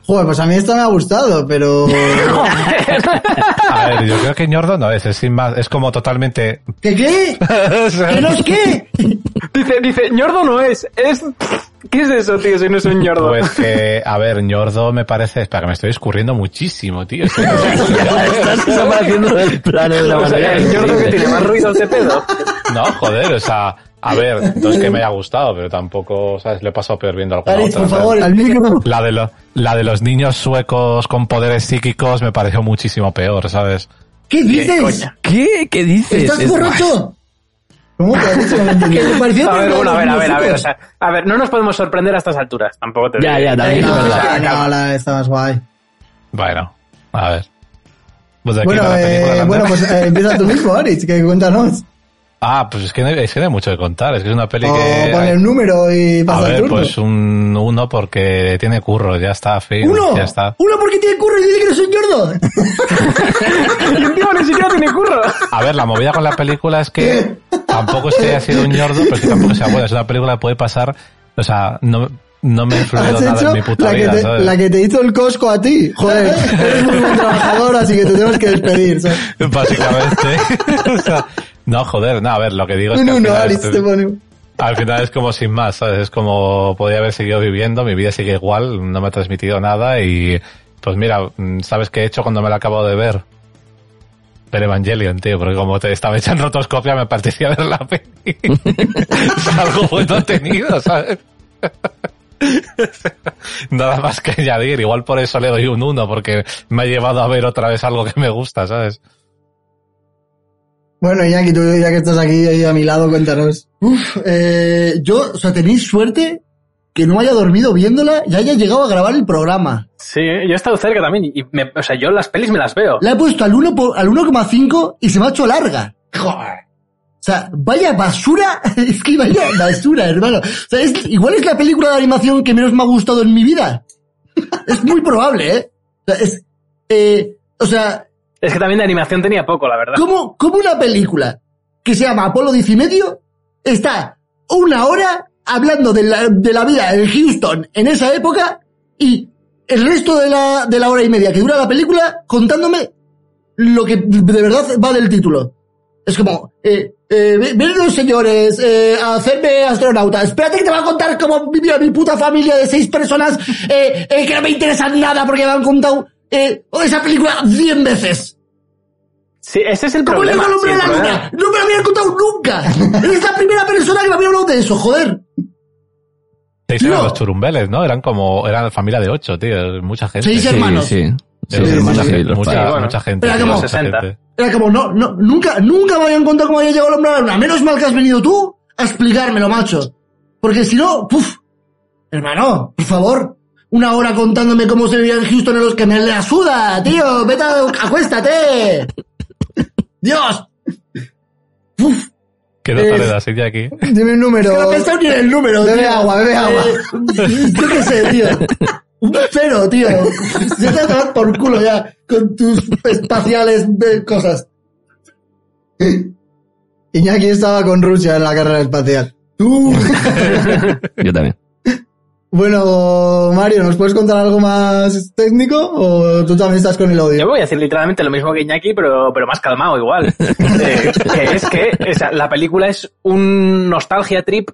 Joder, pues a mí esto me ha gustado, pero... <laughs> A ver, yo creo que ñordo no es, es sin más, es como totalmente... ¿Qué qué? <laughs> ¿Qué no es qué? Dice, dice, ñordo no es, es... ¿Qué es eso, tío, si no es un ñordo? Pues que, a ver, ñordo me parece, espera que me estoy escurriendo muchísimo, tío. <laughs> Estás desapareciendo del plano de manera. el ñordo que tiene más ruidos de pedo. No, joder, o sea, a ver, no es que me haya gustado, pero tampoco, ¿sabes? Le he pasado peor viendo alguna Alex, otra. por favor, Al micro. La de, lo- la de los niños suecos con poderes psíquicos me pareció muchísimo peor, ¿sabes? ¿Qué dices? ¿Qué? ¿Qué dices? ¿Estás Es- borracho? ¿Cómo <laughs> Que me pareció A ver, bueno, a ver, a ver, a ver, o sea, a ver, no nos podemos sorprender a estas alturas, tampoco te Ya, digo. ya, también No, sí, no, la está más guay. Bueno, a ver. Pues Bueno, la eh, bueno, pues eh, empieza tú mismo, <laughs> Aritz, que cuéntanos. Ah, pues es que, no, es que no hay mucho que contar, es que es una peli O que... pon el número y a el ver, turno. pues un uno porque tiene curro, ya está, fin, ¡Uno! ya está. ¡Uno porque tiene curro y dice que no soy gordo! <laughs> Y encima ni siquiera tiene curro. A ver, la movida con la película es que tampoco es que haya sido un ñordo, pero es que tampoco sea buena. Es una película que puede pasar, o sea, no, no me ha influido nada hecho en mi puta la, que vida, te, ¿sabes? la que te hizo el cosco a ti. Joder, <laughs> eres muy buen trabajador, así que te tenemos que despedir. ¿sabes? Básicamente. <laughs> O sea, no, joder, no, a ver, lo que digo es que al uno, final, Aritz, es, te pone. al final es como sin más, ¿sabes? Es como podía haber seguido viviendo, mi vida sigue igual, no me ha transmitido nada y pues mira, mm, ¿sabes qué he hecho cuando me la acabo de ver? Ver Evangelion, tío, porque como te estaba en rotoscopia me parecía ver la peli. es <laughs> algo bueno tenido, ¿sabes? <laughs> Nada más que añadir, igual por eso le doy un 1, porque me ha llevado a ver otra vez algo que me gusta, ¿sabes? Bueno, Iñaki, tú ya que estás aquí ahí a mi lado, cuéntanos. Uf, eh, yo, o sea, tenéis suerte que no haya dormido viéndola y haya llegado a grabar el programa. Sí, yo he estado cerca también y, me, o sea, yo las pelis me las veo. La he puesto al 1 por- al 1,5 y se me ha hecho larga. Joder. O sea, vaya basura, <laughs> es que vaya basura, hermano. O sea, es- igual es la película de animación que menos me ha gustado en mi vida. Es muy probable, ¿eh? O sea, es, eh, o sea, Es que también de animación tenía poco, la verdad. ¿Cómo, cómo una película que se llama Apolo 10 y medio está una hora hablando de la, de la vida en Houston en esa época y el resto de la, de la hora y media que dura la película contándome lo que de verdad va del título? Es como, eh, eh, ven los señores eh, a hacerme astronauta. Espérate que te va a contar cómo vivía mi puta familia de seis personas eh, eh, que no me interesan nada porque me han contado eh, esa película cien veces. Sí, ese es el ¿Cómo le problema. a el la luna? No me lo habían contado nunca. Eres la primera persona que me había hablado de eso, joder. Seis eran Tío. los churumbeles, ¿no? Eran como, eran familia de ocho, tío, mucha gente. Seis hermanos. sí. Sí, mucha, gente. Era como mucha 60. gente. Era como, no, no, nunca, nunca me habían contado cómo había llegado el hombre a la luna. Menos mal que has venido tú a explicármelo, macho. Porque si no, puf. Hermano, por favor. Una hora contándome cómo se vivía en Houston en los que me la suda, tío. Vete, a- acuéstate. Dios. Uf. ¿Qué nota le das, aquí? Dime un número. No he pensado ni en el número, Bebe tío. agua, bebe agua. Eh, yo qué sé, tío. Un cero, tío. Se te va por culo ya con tus espaciales de cosas. Iñaki estaba con Rusia en la carrera espacial. Tú. Yo también. Bueno, Mario, ¿nos puedes contar algo más técnico o tú también estás con el Yo odio? voy a decir literalmente lo mismo que Iñaki, pero, pero más calmado igual. <laughs> Eh, que es que o sea, la película es un nostalgia trip,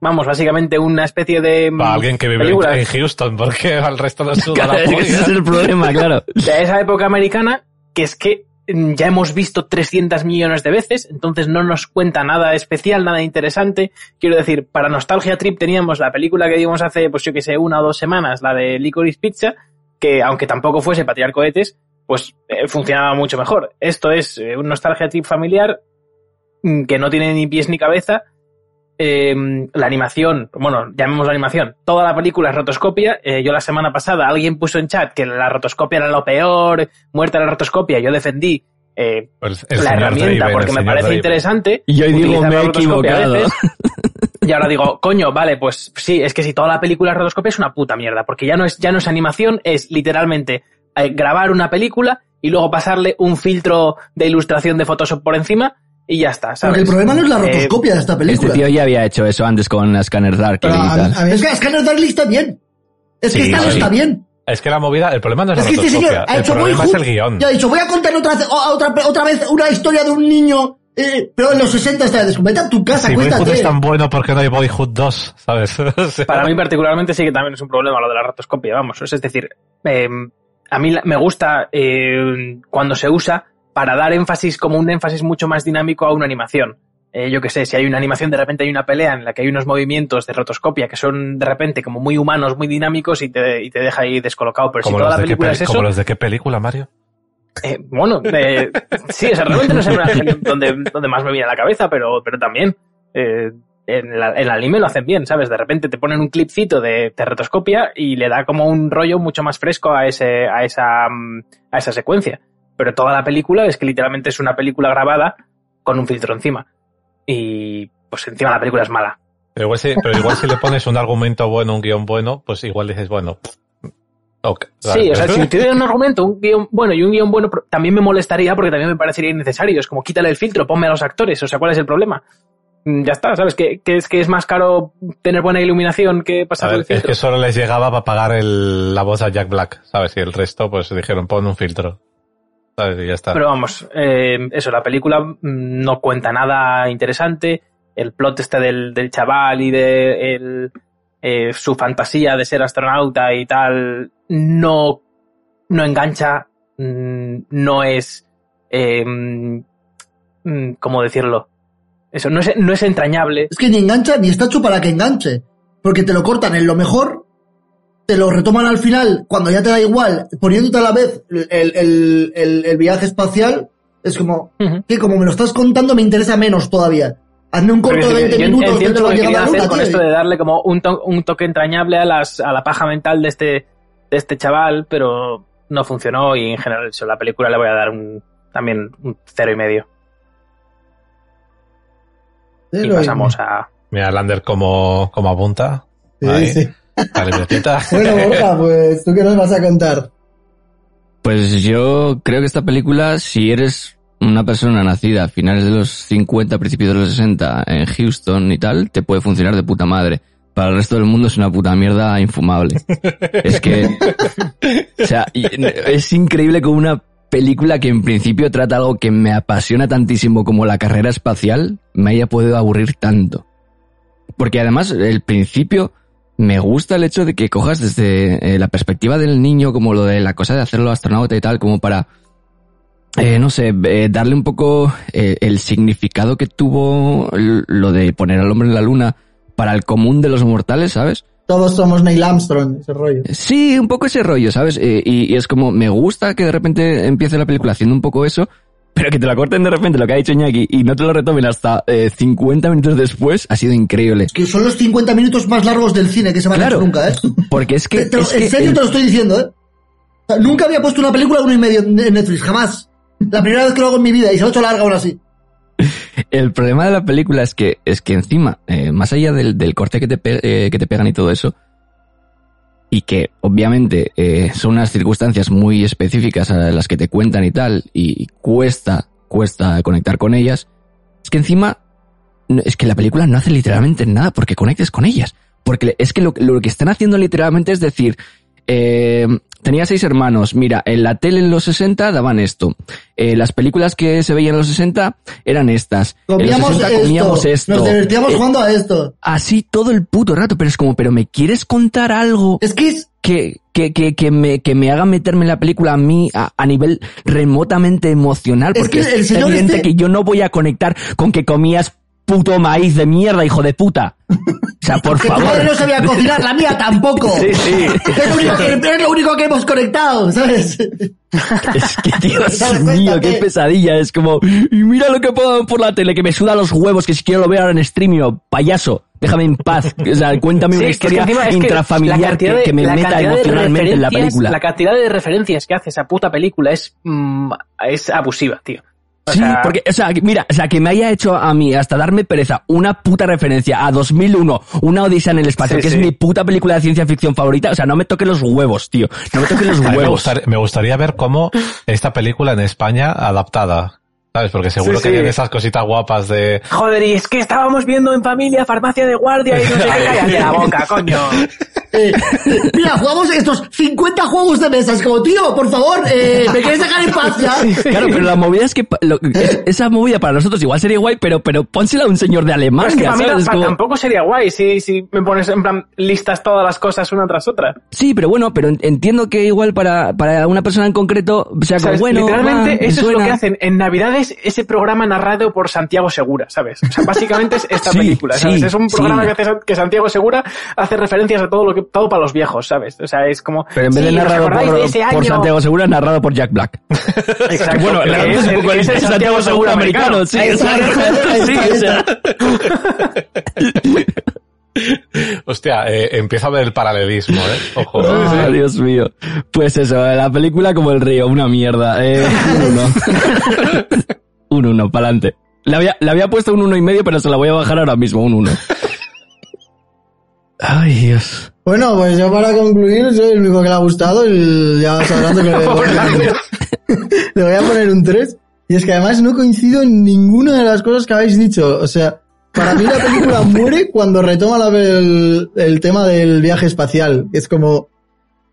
vamos, básicamente una especie de... mm, Para alguien que vive película en Houston, porque al resto no suda la Ese es el problema, claro. <laughs> de esa época americana, que es que mm, ya hemos visto 300 millones de veces, entonces no nos cuenta nada especial, nada interesante. Quiero decir, para Nostalgia Trip teníamos la película que vimos hace, pues yo que sé, una o dos semanas, la de Licorice Pizza, que aunque tampoco fuese para pues eh, funcionaba mucho mejor. Esto es eh, un Nostalgia Trip familiar mm, que no tiene ni pies ni cabeza eh, la animación, bueno, llamemos la animación, toda la película es rotoscopia. Eh, yo la semana pasada alguien puso en chat que la rotoscopia era lo peor, muerta la rotoscopia. Yo defendí eh, Pues el la herramienta porque el me parece interesante. Y yo digo, me he equivocado. veces. <laughs> Y ahora digo, coño, vale, pues sí, es que si toda la película es rotoscopia es una puta mierda, porque ya no es, ya no es animación, es literalmente eh, grabar una película y luego pasarle un filtro de ilustración de Photoshop por encima y ya está, ¿sabes? Porque el problema no es la Eh, rotoscopia de esta Este película. tío ya había hecho eso antes con Scanner Dark Pero y a, tal. a mí Es que Scanner Darkly está bien. Es que Sí, esta no sí. está bien. Es que la movida, el problema no es, Es la que este señor rotoscopia, ha el hecho muy problema es el guion. Ya ha dicho, voy a contar otra, otra, otra vez una historia de un niño, eh, pero en los 60 está de Vete a tu casa, Si Boyhood es tan bueno, ¿por qué no hay Boyhood 2? ¿Sabes? <laughs> O sea, Para mí particularmente sí que también es un problema lo de la rotoscopia, vamos. Es decir, eh, a mí la- me gusta eh, cuando se usa para dar énfasis como un énfasis mucho más dinámico a una animación. Eh, yo que sé, si hay una animación, de repente hay una pelea en la que hay unos movimientos de rotoscopia que son de repente como muy humanos, muy dinámicos y te, y te deja ahí descolocado. Pero si como, toda los la película es eso, como los de qué película, Mario? eh, bueno, eh, sí, o sea, realmente no sé <laughs> donde, donde más me viene a la cabeza, pero, pero también eh, en, la- en el anime lo hacen bien, ¿sabes? De repente te ponen un clipcito de, de rotoscopia y le da como un rollo mucho más fresco a, ese, a, esa, mm, a esa secuencia. Pero toda la película es que literalmente es una película grabada con un filtro encima. Y pues encima la película es mala. Pero igual, si, pero igual si le pones un argumento bueno, un guion bueno, pues igual dices, bueno, ok. Sí, o sea, si tuviera un argumento, un guion bueno y un guion bueno, también me molestaría porque también me parecería innecesario. Es como quítale el filtro, ponme a los actores. O sea, ¿cuál es el problema? Mm, Ya está, ¿sabes? Que, que es que es más caro tener buena iluminación que pasar ver, el es filtro. que solo les llegaba para pagar el, la voz a Jack Black, ¿sabes? Y el resto, pues dijeron, pon un filtro. Pero vamos, eh, eso, la película mm, no cuenta nada interesante. El plot este del, del chaval y de el, eh, su fantasía de ser astronauta y tal no, no engancha, mm, no es, eh, mm, ¿cómo decirlo? Eso, no es, no es entrañable. Es que ni engancha ni está hecho para que enganche. Porque te lo cortan en lo mejor, te lo retoman al final, cuando ya te da igual, poniéndote a la vez el, el- el- el viaje espacial, es como, Ujú. que como me lo estás contando me interesa menos todavía. Hazme un corto de Porque 20 yo minutos entiendo te lo que llega quería la hacer luna, con tío, esto de darle como un, to- un toque entrañable a, las, a la paja mental de este, de este chaval, pero no funcionó y en general eso, la película le voy a dar un, también un cero y medio. Y pasamos a... Mira, Lander como, como apunta. Sí, Ahí. sí. <laughs> Bueno, Borja, pues, ¿tú qué nos vas a contar? Pues yo creo que esta película, si eres una persona nacida a finales de los 50, principios de los 60 en Houston y tal, te puede funcionar de puta madre. Para el resto del mundo es una puta mierda infumable. <laughs> es que, o sea, es increíble como una película que en principio trata algo que me apasiona tantísimo como la carrera espacial, me haya podido aburrir tanto. Porque además, el principio, me gusta el hecho de que cojas desde eh, la perspectiva del niño, como lo de la cosa de hacerlo astronauta y tal, como para, eh, no sé, eh, darle un poco eh, el significado que tuvo lo de poner al hombre en la luna para el común de los mortales, ¿sabes? Todos somos Neil Armstrong, ese rollo. Sí, un poco ese rollo, ¿sabes? Y, y es como, me gusta que de repente empiece la película haciendo un poco eso, pero que te la corten de repente lo que ha dicho Iñaki y no te lo retomen hasta eh, 50 minutos después, ha sido increíble. Es que son los 50 minutos más largos del cine que se van a Claro. hacer nunca, ¿eh? Porque es que... Es en que serio el- te lo estoy diciendo, ¿eh? O sea, nunca había puesto una película de uno y medio en en Netflix, jamás. La primera vez que lo hago en mi vida y se lo he hecho larga aún así. El problema de la película es que, es que encima, eh, más allá del, del corte que te, pe- eh, que te pegan y todo eso, y que obviamente eh, son unas circunstancias muy específicas a las que te cuentan y tal, y cuesta, cuesta conectar con ellas, es que encima, es que la película no hace literalmente nada porque conectes con ellas. Porque es que lo, lo que están haciendo literalmente es decir, eh, tenía seis hermanos, mira, en la tele en los 60 daban esto, eh, las películas que se veían en los 60 eran estas, en los Comíamos 60 esto, comíamos esto. Nos divertíamos Eh, jugando a esto. así todo el puto rato, pero es como, pero me quieres contar algo Es que es, que, que, que, que, me, que me haga meterme en la película a mí a, a nivel remotamente emocional, Es porque que el es señor evidente este- que yo no voy a conectar con que comías puto maíz de mierda, hijo de puta. O sea, por <laughs> Que tu madre no favor. sabía cocinar, la mía tampoco. Sí, sí. Es lo único que, es lo único que hemos conectado, ¿sabes? Es que, Dios <laughs> ¿Te das mío, qué pesadilla. Es como, y mira lo que puedo ver por la tele, que me suda los huevos, que si quiero lo ver ahora en streaming, o payaso. Déjame en paz. O sea, cuéntame Sí, una es que historia encima es que intrafamiliar que, cantidad de- que me meta emocionalmente en la película. La cantidad de referencias que hace esa puta película es, mm, es abusiva, tío. O Sí, sea, porque, o sea, mira, o sea, que me haya hecho a mí hasta darme pereza una puta referencia a 2001, una odisea en el espacio, Sí, que sí. es mi puta película de ciencia ficción favorita, o sea, no me toquen los huevos, tío. No me toquen los me, huevos. gustaría, me gustaría ver cómo esta película en España adaptada. ¿Sabes? Porque seguro Sí, que sí. tiene esas cositas guapas de... Joder, y es que estábamos viendo en familia farmacia de guardia y no sé qué, la boca, <laughs> coño. Eh, mira, jugamos estos 50 juegos de mesa. Es como, tío, por favor, eh, ¿me quieres dejar en paz ya? Claro, pero la movida es que lo- es- <laughs> esa movida para nosotros igual sería guay, pero, pero pónsela a un señor de Alemania, es que para mí ¿sabes? Es pa- como- tampoco sería guay si, si me pones en plan listas todas las cosas una tras otra. Sí, pero bueno, pero en- entiendo que igual para, para una persona en concreto sea O como bueno. literalmente me eso es lo que hacen en Navidades ese programa narrado por Santiago Segura, ¿sabes? O sea, básicamente es <laughs> esta Sí, película, ¿sabes? sí, es un sí. programa que, hace, que Santiago Segura hace referencias a todo lo que todo para los viejos, ¿sabes? O sea, es como Pero en vez de sí, ¿os narrado por, de? Santiago Segura, narrado por Jack Black. <laughs> Exacto, bueno, realmente es es un poco es el Santiago Segura americano, sí, Ahí está, exacto. <laughs> Hostia, eh, empiezo a ver el paralelismo, ¿eh? Ojo. Ah, Dios mío. Pues eso, la película como el río, una mierda. Eh, un uno. <laughs> un uno, pa'lante. Le había, le había puesto un uno y medio, pero se la voy a bajar ahora mismo, un uno. <laughs> Ay, Dios. Bueno, pues yo para concluir, soy el único que le ha gustado y ya sabrán que le voy a poner, le voy a poner un 3. Y es que además no coincido en ninguna de las cosas que habéis dicho. O sea, para mí la película muere cuando retoma la- el, el tema del viaje espacial. Es como,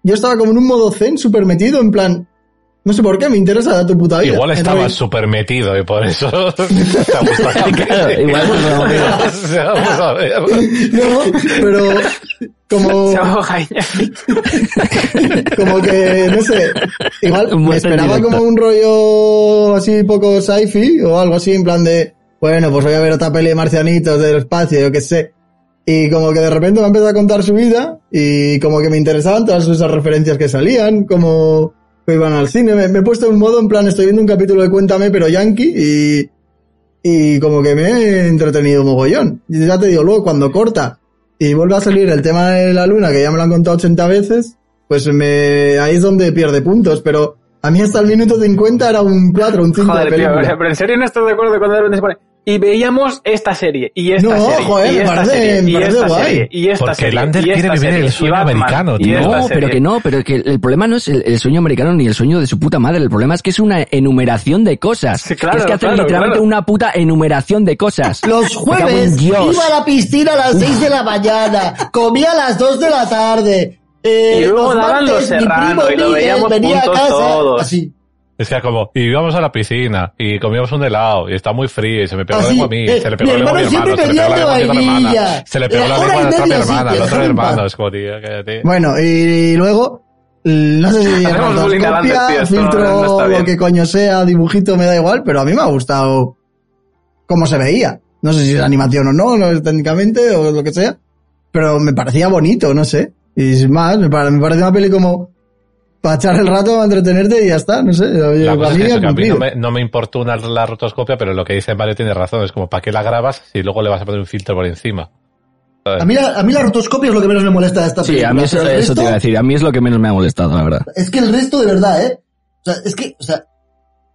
yo estaba como en un modo zen súper metido, en plan, no sé por qué, me interesa tu puta vida. Igual Entonces, súper metido y por eso <laughs> <laughs> igual no, no, no. <laughs> O sea, vamos a ver. No, pero como... Como que, no sé, igual me esperaba como un rollo así poco sci-fi o algo así, en plan de, bueno, pues voy a ver otra peli de marcianitos del espacio, yo qué sé. Y como que de repente me empezó a contar su vida y como que me interesaban todas esas referencias que salían, como que iban al cine. Me, me he puesto en modo, en plan, estoy viendo un capítulo de Cuéntame, pero yankee y, y como que me he entretenido mogollón. Y ya te digo, luego cuando corta y vuelve a salir el tema de la luna, que ya me lo han contado 80 veces, pues me, ahí es donde pierde puntos, pero a mí hasta el minuto 50 era un 4, un 5 Joder, de tío, película. o sea, pero en serio no estás de acuerdo cuando de repente se pone. Y veíamos esta serie, y esta No, serie, joder, y esta parece- serie, y esta guay. serie, y esta Porque serie, Lander y quiere vivir serie, el sueño Batman, americano, tío. No, pero que no, pero que el problema no es el, el sueño americano ni el sueño de su puta madre, el problema es que es una enumeración de cosas. Sí, claro, es que hace claro, literalmente claro. una puta enumeración de cosas. Los jueves iba a la piscina a las 6 de la mañana, comía a las 2 de la tarde. Eh, Y luego los daban martes, Los mi Serrano, primo y lo Miguel veíamos venía a juntos casa, todos. Así. Es que como, y íbamos a la piscina, y comíamos un helado, y está muy frío, y se me pegó la Así, lengua a mí, eh, se le pegó mi la lengua a mi hermano se le pegó la lengua a mi hermana, se le pegó la lengua a otra media, hermana, al otro hermano, es como, tío, cállate. Bueno, y, luego, no sé si <laughs> a no- filtro, no lo que coño sea, dibujito, me da igual, pero a mí me ha gustado cómo se veía. No sé si es animación o no, no es técnicamente o lo que sea, pero me parecía bonito, no sé. Y sin más, me, pare- me parece una peli como para echar el rato, para entretenerte y ya está, no sé. Oye, La cosa para es mí que, eso, ha que a mí no me, no me importuna la rotoscopia, pero lo que dice Mario tiene razón, es como, ¿para qué la grabas si luego le vas a poner un filtro por encima? A mí, la, a mí la rotoscopia es lo que menos me molesta de esta Sí, película. a mí eso, te iba a decir. A mí es lo que menos me ha molestado, la verdad. Es que el resto de verdad, ¿eh? O sea, es que, o sea,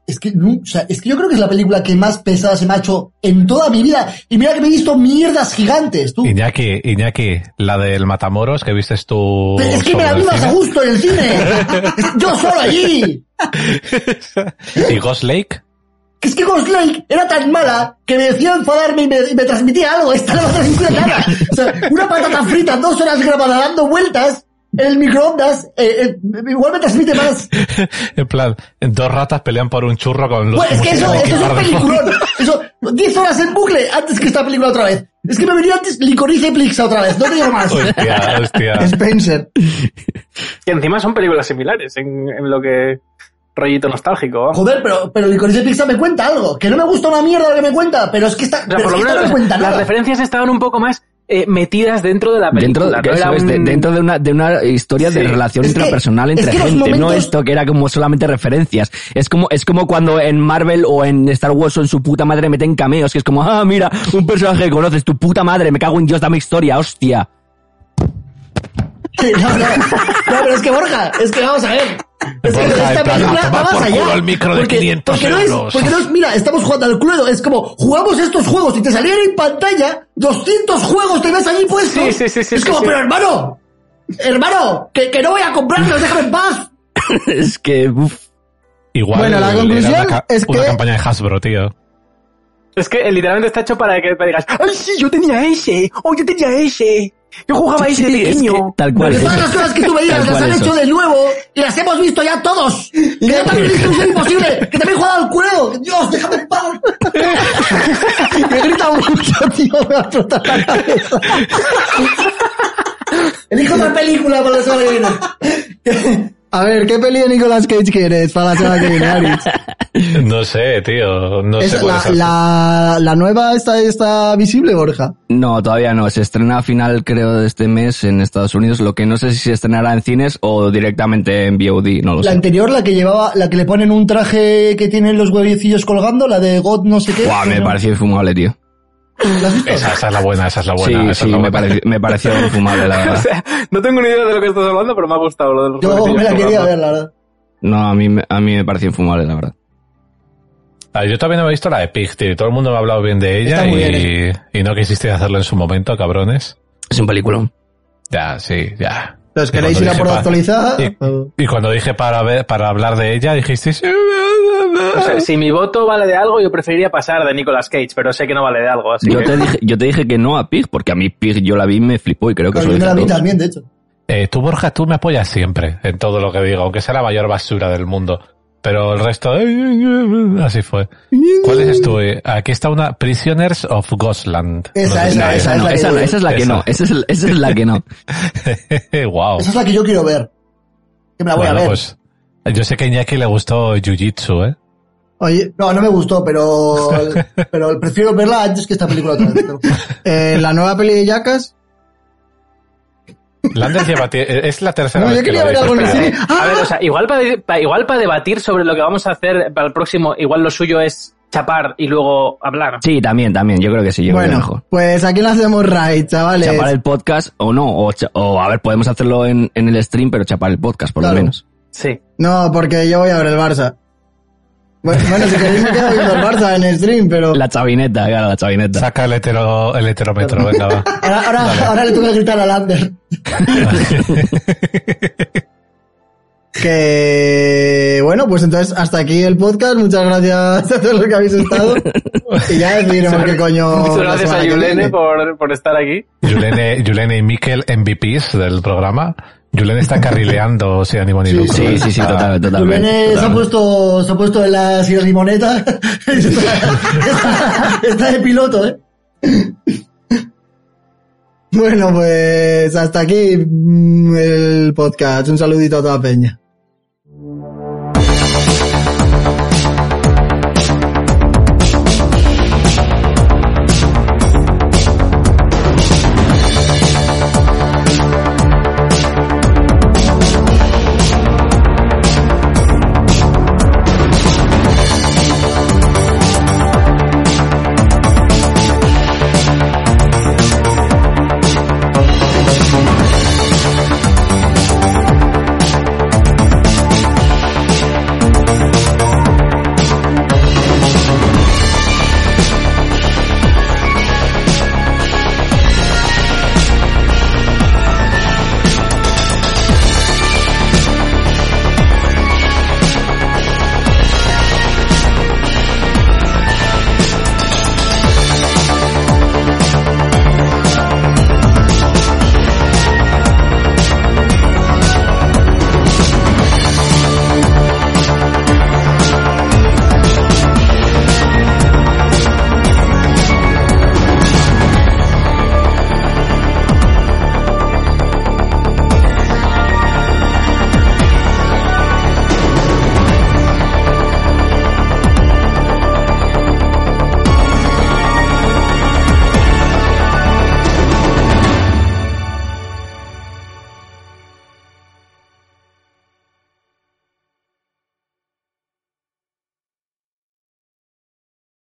es que, no- o sea, es que yo creo que es la película que más pesada se me ha hecho en toda mi vida. Y mira que me he visto mierdas gigantes, tú. Iñaki, Iñaki, la del Matamoros que vistes tú. Pero es que me la vi más a gusto en el cine. <laughs> yo solo allí. ¿Y Ghost Lake? Que es que Ghost Lake era tan mala que me decía enfadarme y me, y me transmitía algo. Esta no me transmitía nada. O sea, una patata frita, dos horas grabada dando vueltas el microondas, eh, eh, igual me transmite más. <laughs> En plan, dos ratas pelean por un churro con los. Pues es que eso, eso es un peliculón. <laughs> Eso, 10 horas en bucle antes que esta película otra vez. Es que me venía antes Licorice Pizza otra vez, no te digo más. Hostia, hostia. <laughs> Spencer. Que encima son películas similares en, en lo que rollito nostálgico. Joder, pero, pero Licorice Pizza me cuenta algo. Que no me gusta una mierda lo que me cuenta, pero es que esta, O sea, pero por lo es que menos no me cuenta las nada. referencias estaban un poco más eh, metidas dentro de la película. Dentro, no de, un- dentro de una, de una historia de relación Es que- intrapersonal es entre que gente, no esto que era como solamente referencias. Es como, es como cuando en Marvel o en Star Wars o en su puta madre meten cameos, que es como, ah, mira, un personaje que conoces, tu puta madre, me cago en Dios, dame historia, hostia. <laughs> No, no, no, pero es que Borja, es que vamos a ver. Es que Borja, esta plan, película a tomar va más allá. el micro de 500 porque no es, euros. porque no es, mira, estamos jugando al cluedo, es como, jugamos estos juegos y te salían en pantalla 200 juegos, te ves allí puestos. Sí, sí, sí, sí, es sí, como, sí. pero hermano, hermano, que, que no voy a comprarlos, déjame en paz. <laughs> es que, uff. Igual Bueno, la era conclusión una, es una que- campaña de Hasbro, tío. Es que eh, literalmente está hecho para que te digas, ¡ay, sí, yo tenía ese! ¡Oh, yo tenía ese! Yo jugaba de es pequeño. que tal cual. Porque todas las cosas que tú <laughs> veías las han eso. hecho de nuevo y las hemos visto ya todos. <laughs> Que yo también visto Misión Imposible, que también he jugado al cluedo. Dios, déjame en paz. <laughs> Me grita mucho, tío, me va a explotar la cabeza. Elijo otra película para la semana que viene. A ver, ¿qué peli de Nicolas Cage quieres para la semana que viene? <laughs> No sé, tío. No sé cuál la, es la, la nueva está, está visible, Borja. No, todavía no. Se estrena a final, creo, de este mes en Estados Unidos. Lo que no sé si se estrenará en cines o directamente en VOD, no lo La sé. anterior, la que llevaba, la que le ponen un traje que tiene los huevecillos colgando, la de God no sé qué. Buah, me ¿no? pareció infumable, tío. Esa, esa es la buena, esa es la buena. sí, esa sí, es la me, buena. pareció, me pareció infumable, la <laughs> O verdad. sea, no tengo ni idea de lo que estás hablando, pero me ha gustado lo de los Yo me la quería colgando. ver, la verdad. No, a mí, me- a mí me pareció infumable, la verdad. Ah, yo también he visto la de Pig, tío. Todo el mundo me ha hablado bien de ella y, bien, y no quisiste hacerlo en su momento, cabrones. Es un peliculón. Ya, sí, ya. ¿Los Y queréis cuando ir a dije por actualizada? Y, y cuando dije para ver, para hablar de ella, dijisteis... O sea, si mi voto vale de algo, yo preferiría pasar de Nicolas Cage, pero sé que no vale de algo, así Yo que... te, dije, yo te dije que no a Pig, porque a mí Pig yo la vi y me flipó y creo que Yo la vi también, de hecho. Eh, tú, Borja, tú me apoyas siempre en todo lo que digo, aunque sea la mayor basura del mundo. Pero el resto, así fue. ¿Cuál es tú? Eh, Aquí está una Prisoners of Ghostland. Esa, esa, la- Esa no, esa no, esa es la que Esa. no, esa es, esa es la que no. <laughs> wow. Esa es la que yo quiero ver. Que me la voy Bueno, a ver. pues yo sé que a Iñaki le gustó Jiu-Jitsu, ¿eh? Oye, No, no me gustó, pero, <laughs> pero prefiero verla antes que esta película otra vez. eh, la nueva peli de Jackass. Lander lleva tie- es la tercera No, vez yo que lo ver algo en. A ver, o sea, igual para, igual para debatir sobre lo que vamos a hacer para el próximo, igual lo suyo es chapar y luego hablar. Sí, también, también, yo creo que sí, yo creo que Bueno, mejor. pues aquí lo hacemos right, chavales. Chapar el podcast o no, o, a ver, podemos hacerlo en, en el stream, pero chapar el podcast, por Claro. lo menos. Sí. No, porque yo voy a ver el Barça. Bueno, bueno, si queréis me quedo viendo el Barça en stream, pero... La chavineta, claro, la chavineta. Saca el, hetero, el heterómetro, venga, va. <laughs> Ahora, ahora, ahora le tengo que gritar a Lander. <laughs> Que bueno, pues entonces hasta aquí el podcast. Muchas gracias a todos los que habéis estado. Y ya decidiremos qué coño. Muchas gracias a Yulene por, por estar aquí. Yulene, Yulene y Mikel MVPs del programa. Yulene está carrileando ni lucro. Sí, ¿eh? sí, sí, Está- totalmente, totalmente. Yulene se ha puesto, se ha puesto en la silla limoneta. <laughs> está, está- está de piloto, eh. Bueno, pues hasta aquí mm, el podcast. Un saludito a toda Peña.